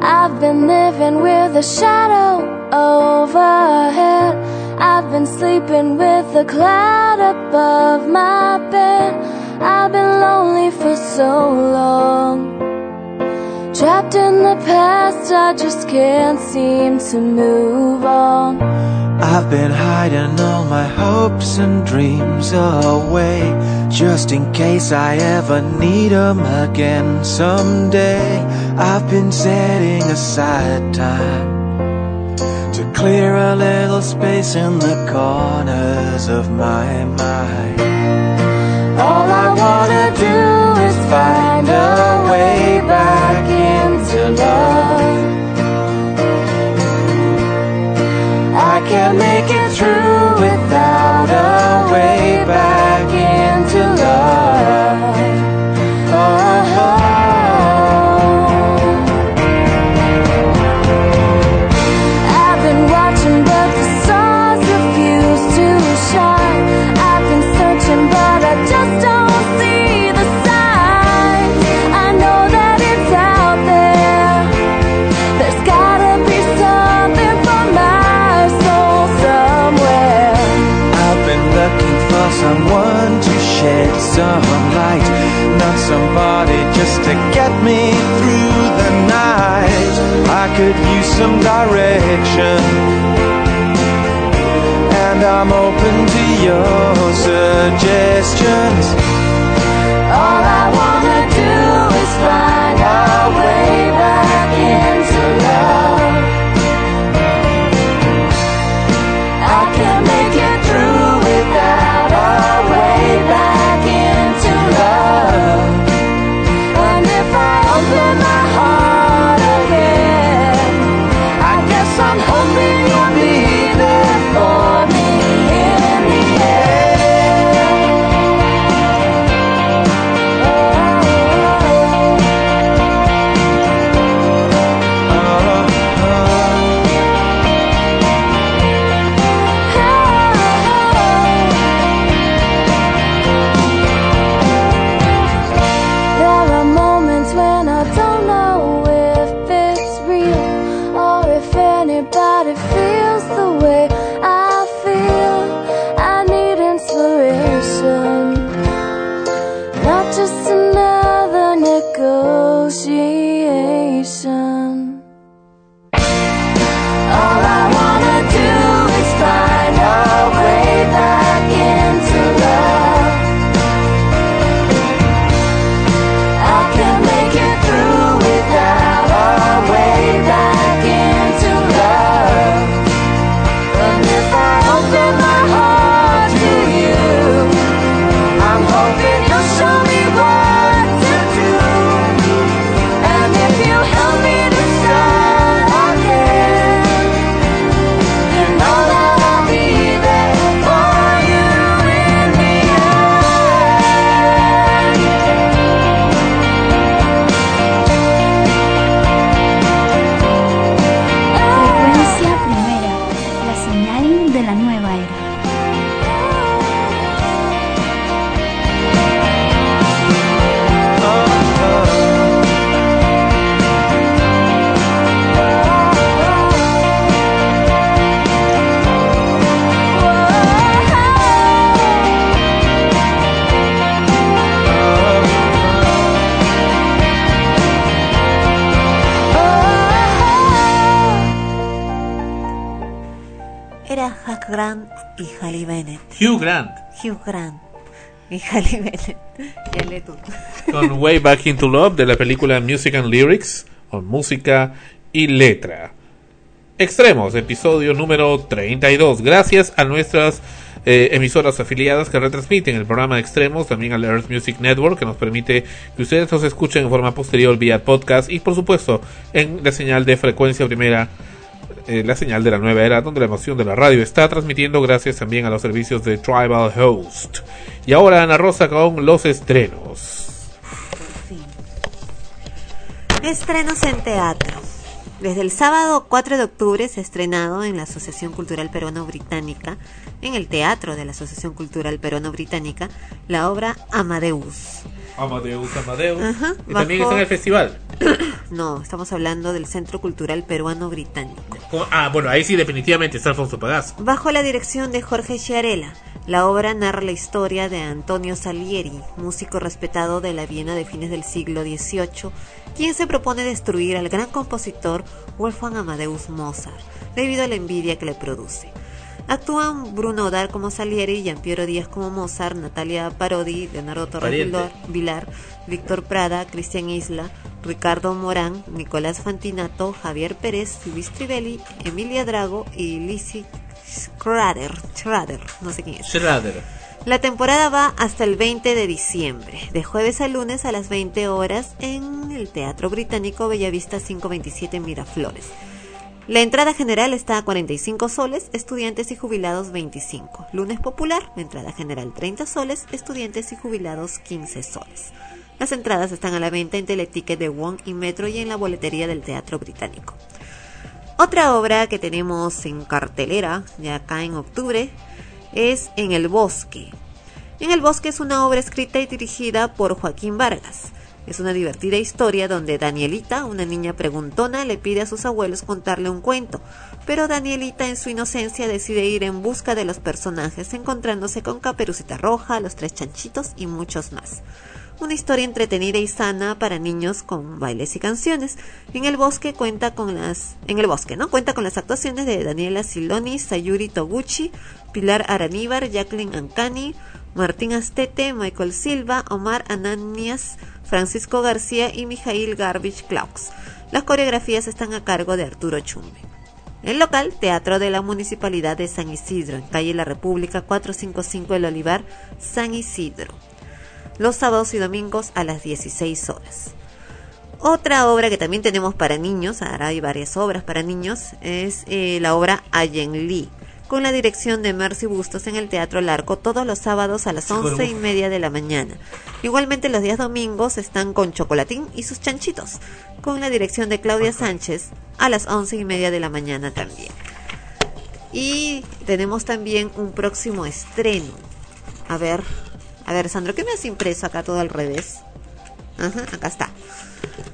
I've been living with a shadow overhead. I've been sleeping with a cloud above my bed. I've been lonely for so long. Trapped in the past, I just can't seem to move on. I've been hiding all my hopes and dreams away Just in case I ever need them again. Someday I've been setting aside time To clear a little space in the corners of my mind just to get me through the night. I could use some direction, and I'm open to your suggestions. Hugh Grant. Y Halle Bennett. Con Way Back into Love de la película Music and Lyrics, o música y letra. Extremos, episodio número 32. Gracias a nuestras eh, emisoras afiliadas que retransmiten el programa de Extremos, también al Earth Music Network, que nos permite que ustedes nos escuchen en forma posterior vía podcast y, por supuesto, en la señal de frecuencia primera eh, la señal de la nueva era donde la emoción de la radio está transmitiendo gracias también a los servicios de Tribal Host. Y ahora Ana Rosa con los estrenos. Estrenos en teatro. Desde el sábado 4 de octubre se ha estrenado en la Asociación Cultural Peruano-Británica, en el Teatro de la Asociación Cultural Peruano-Británica, la obra Amadeus. Amadeus, Amadeus. y también está en el festival. no, estamos hablando del Centro Cultural Peruano Británico. Ah, bueno, ahí sí definitivamente está Alfonso. Bajo la dirección de Jorge Chiarella, la obra narra la historia de Antonio Salieri, músico respetado de la Viena de fines del siglo XVIII, quien se propone destruir al gran compositor Wolfgang Amadeus Mozart, debido a la envidia que le produce. Actúan Bruno Odar como Salieri, Giampiero Díaz como Mozart, Natalia Parodi, Leonardo Torres Vilar, Víctor Prada, Cristian Isla, Ricardo Morán, Nicolás Fantinato, Javier Pérez, Luis Trivelli, Emilia Drago y Lizzie Schrader, Schrader, no sé quién es. Schrader. La temporada va hasta el 20 de diciembre, de jueves a lunes a las 20 horas en el Teatro Británico Bellavista 527 Miraflores. La entrada general está a 45 soles, estudiantes y jubilados 25. Lunes popular, la entrada general 30 soles, estudiantes y jubilados 15 soles. Las entradas están a la venta en Teleticket de Wong y Metro y en la boletería del Teatro Británico. Otra obra que tenemos en cartelera, de acá en octubre, es En el Bosque. En el Bosque es una obra escrita y dirigida por Joaquín Vargas. Es una divertida historia donde Danielita, una niña preguntona, le pide a sus abuelos contarle un cuento, pero Danielita en su inocencia decide ir en busca de los personajes, encontrándose con Caperucita Roja, los tres chanchitos y muchos más. Una historia entretenida y sana para niños con bailes y canciones. En el bosque cuenta con las en el bosque, ¿no? Cuenta con las actuaciones de Daniela Siloni, Sayuri Toguchi, Pilar Araníbar, Jacqueline Ancani, Martín Astete, Michael Silva, Omar Ananias, Francisco García y Mijail Garbage Claux. Las coreografías están a cargo de Arturo Chumbe. El local, Teatro de la Municipalidad de San Isidro, en calle La República 455 El Olivar, San Isidro. Los sábados y domingos a las 16 horas. Otra obra que también tenemos para niños, ahora hay varias obras para niños, es eh, la obra Ayen Lee con la dirección de Mercy Bustos en el Teatro Larco todos los sábados a las once y media de la mañana. Igualmente los días domingos están con Chocolatín y sus chanchitos, con la dirección de Claudia Sánchez a las once y media de la mañana también. Y tenemos también un próximo estreno. A ver, a ver, Sandro, ¿qué me has impreso acá todo al revés? Ajá, acá está.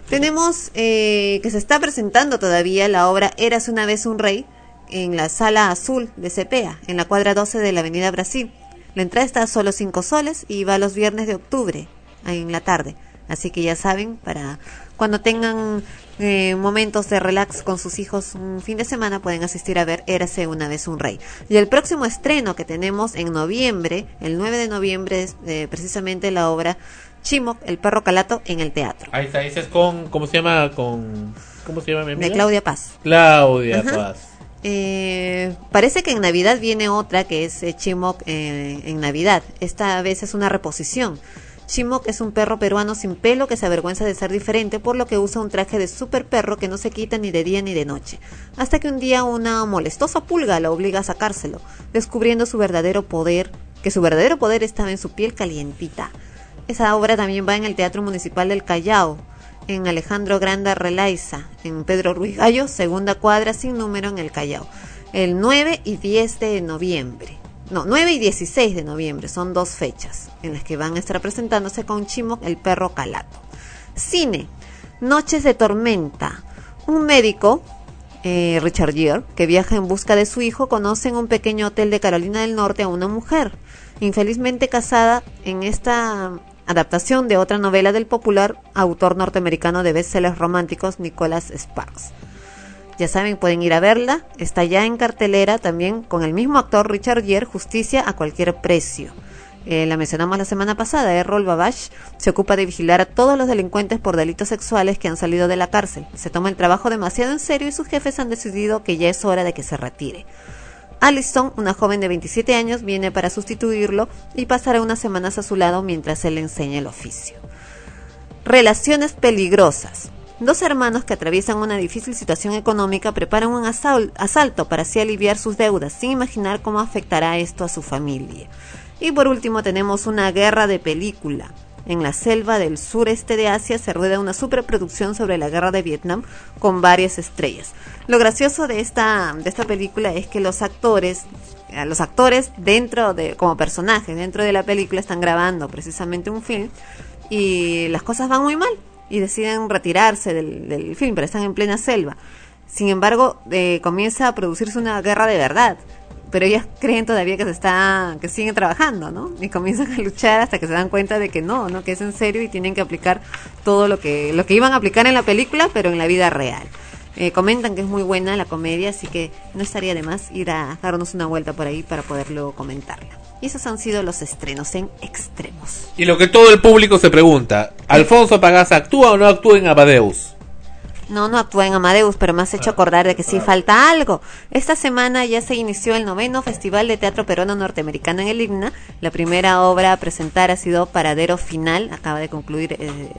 Tenemos eh, que se está presentando todavía la obra Eras una vez un rey, en la sala azul de Cepea, en la cuadra 12 de la Avenida Brasil. La entrada está a solo 5 soles y va los viernes de octubre, en la tarde. Así que ya saben, para cuando tengan eh, momentos de relax con sus hijos un fin de semana, pueden asistir a ver Érase una vez un rey. Y el próximo estreno que tenemos en noviembre, el 9 de noviembre, es eh, precisamente la obra Chimoc, el perro calato, en el teatro. Ahí está, ese es con, ¿cómo se llama? Con, ¿Cómo se llama mi De Claudia Paz. Claudia Paz. Eh, parece que en Navidad viene otra que es eh, Chimok eh, en Navidad. Esta vez es una reposición. Chimok es un perro peruano sin pelo que se avergüenza de ser diferente, por lo que usa un traje de super perro que no se quita ni de día ni de noche. Hasta que un día una molestosa pulga lo obliga a sacárselo, descubriendo su verdadero poder, que su verdadero poder estaba en su piel calientita. Esa obra también va en el Teatro Municipal del Callao, en Alejandro Granda Relaiza, en Pedro Ruiz Gallo, segunda cuadra sin número en el Callao, el 9 y 10 de noviembre. No, 9 y 16 de noviembre son dos fechas en las que van a estar presentándose con Chimo el perro calato. Cine, Noches de Tormenta. Un médico, eh, Richard Gere, que viaja en busca de su hijo, conoce en un pequeño hotel de Carolina del Norte a una mujer, infelizmente casada en esta adaptación de otra novela del popular autor norteamericano de bestsellers románticos Nicholas Sparks. Ya saben, pueden ir a verla, está ya en cartelera también con el mismo actor Richard Gere, Justicia a cualquier precio. Eh, la mencionamos la semana pasada, Errol Babash se ocupa de vigilar a todos los delincuentes por delitos sexuales que han salido de la cárcel. Se toma el trabajo demasiado en serio y sus jefes han decidido que ya es hora de que se retire. Allison, una joven de 27 años, viene para sustituirlo y pasará unas semanas a su lado mientras él le enseña el oficio. Relaciones peligrosas. Dos hermanos que atraviesan una difícil situación económica preparan un asalto para así aliviar sus deudas, sin imaginar cómo afectará esto a su familia. Y por último tenemos una guerra de película. En la selva del sureste de Asia se rueda una superproducción sobre la guerra de Vietnam con varias estrellas. Lo gracioso de esta, de esta película es que los actores, eh, los actores dentro de, como personajes dentro de la película están grabando precisamente un film y las cosas van muy mal y deciden retirarse del, film, pero están en plena selva. Sin embargo, eh, comienza a producirse una guerra de verdad pero ellas creen todavía que se está que siguen trabajando, ¿no? Y comienzan a luchar hasta que se dan cuenta de que no, no, que es en serio y tienen que aplicar todo lo que lo que iban a aplicar en la película, pero en la vida real. Eh, comentan que es muy buena la comedia, así que no estaría de más ir a darnos una vuelta por ahí para poderlo comentarla. Y esos han sido los estrenos en extremos. Y lo que todo el público se pregunta, ¿Alfonso Pagasa actúa o no actúa en Abadeus? No, no actúa en Amadeus, pero me has hecho acordar de que sí falta algo. Esta semana ya se inició el noveno Festival de Teatro Peruano Norteamericano en el IGNA. La primera obra a presentar ha sido Paradero Final, acaba de concluir eh,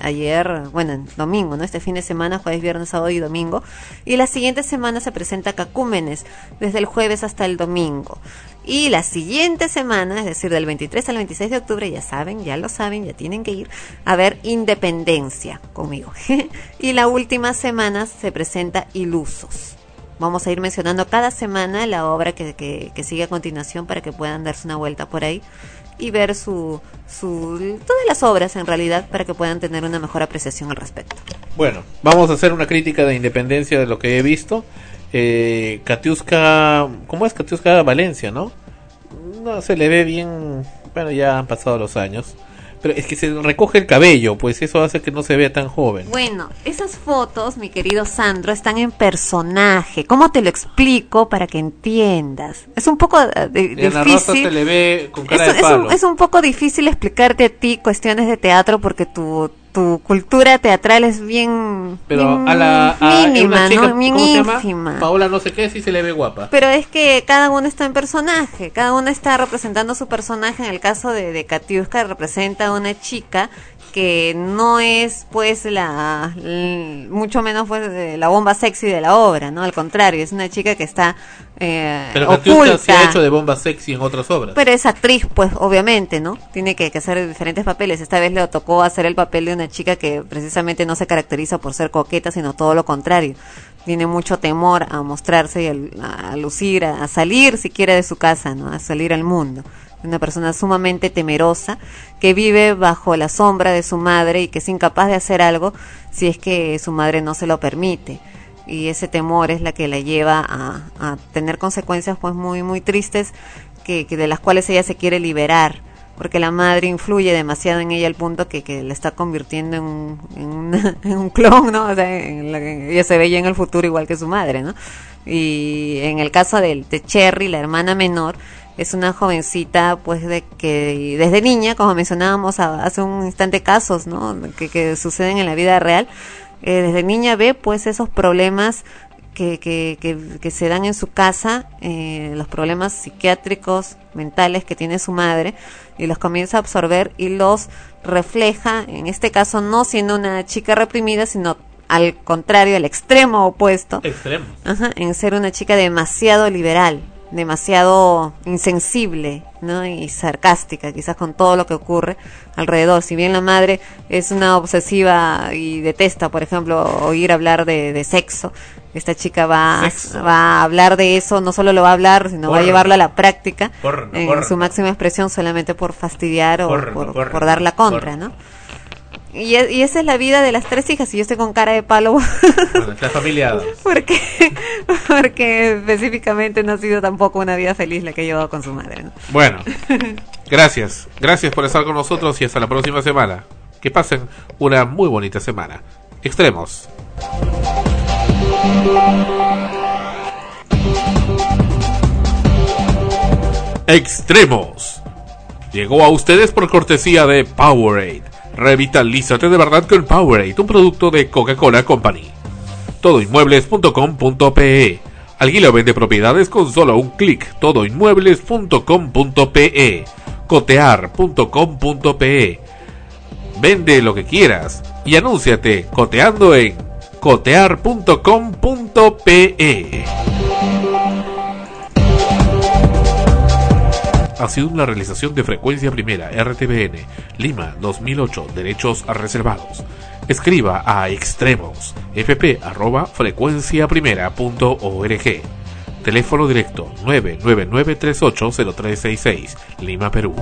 ayer, bueno, domingo, ¿no? Este fin de semana, jueves, viernes, sábado y domingo. Y la siguiente semana se presenta Cacúmenes, desde el jueves hasta el domingo. Y la siguiente semana, es decir, del 23 al 26 de octubre, ya saben, ya lo saben, ya tienen que ir a ver Independencia conmigo. y la última semana se presenta Ilusos. Vamos a ir mencionando cada semana la obra que, que, sigue a continuación para que puedan darse una vuelta por ahí y ver su, su, todas las obras en realidad para que puedan tener una mejor apreciación al respecto. Bueno, vamos a hacer una crítica de independencia de lo que he visto eh, Katiuska, ¿cómo es Katiuska Valencia, no? No se le ve bien, bueno, ya han pasado los años. Pero es que se recoge el cabello, pues eso hace que no se vea tan joven. Bueno, esas fotos, mi querido Sandro, están en personaje. ¿Cómo te lo explico para que entiendas? Es un poco eh, difícil. se le ve con cara es, de palo. es un poco difícil explicarte a ti cuestiones de teatro porque tu tu cultura teatral es bien, pero a la mínima, ¿no? Bien ínfima. Paola no sé qué, si se le ve guapa. Pero es que cada uno está en personaje, cada uno está representando su personaje. En el caso de, de Katiuska representa a una chica que no es pues la, mucho menos pues la bomba sexy de la obra, ¿no? Al contrario, es una chica que está eh, Pero oculta. se ha hecho de bomba sexy en otras obras. Pero es actriz, pues obviamente, ¿no? Tiene que, hacer diferentes papeles. Esta vez le tocó hacer el papel de una chica que precisamente no se caracteriza por ser coqueta, sino todo lo contrario. Tiene mucho temor a mostrarse y a, lucir, a, a salir siquiera de su casa, ¿no? A salir al mundo una persona sumamente temerosa que vive bajo la sombra de su madre y que es incapaz de hacer algo si es que su madre no se lo permite y ese temor es la que la lleva a, tener consecuencias pues muy muy tristes que, de las cuales ella se quiere liberar porque la madre influye demasiado en ella al punto que, que la está convirtiendo en un, en, un clon, ¿no? O sea, ella se ve ya en el futuro igual que su madre, ¿no? Y en el caso de, de Cherry, la hermana menor, es una jovencita pues de que desde niña como mencionábamos hace un instante casos no que, que suceden en la vida real eh, desde niña ve pues esos problemas que, que, que, se dan en su casa, eh, los problemas psiquiátricos, mentales que tiene su madre, y los comienza a absorber y los refleja, en este caso no siendo una chica reprimida, sino al contrario, al extremo opuesto, extremo. en ser una chica demasiado liberal, demasiado insensible ¿no? y sarcástica quizás con todo lo que ocurre alrededor. Si bien la madre es una obsesiva y detesta, por ejemplo, oír hablar de, sexo, esta chica va, va a hablar de eso, no solo lo va a hablar, sino va a llevarlo a la práctica en su máxima expresión solamente por fastidiar o por, por, dar la contra, ¿no? Y, esa es la vida de las tres hijas y yo estoy con cara de palo. la familia. porque, porque específicamente no ha sido tampoco una vida feliz la que he llevado con su madre. Bueno, gracias. Gracias por estar con nosotros y hasta la próxima semana. Que pasen una muy bonita semana. Extremos. Extremos. Llegó a ustedes por cortesía de Powerade Revitalízate de verdad con Powerade, un producto de Coca-Cola Company. Todoinmuebles.com.pe Alquila o vende propiedades con solo un clic. Todoinmuebles.com.pe Cotear.com.pe Vende lo que quieras y anúnciate coteando en cotear.com.pe ha sido una realización de Frecuencia Primera RTBN, Lima 2008, derechos reservados. Escriba a extremos fp arroba frecuenciaprimera.org. Teléfono directo 999 380366 Lima, Perú.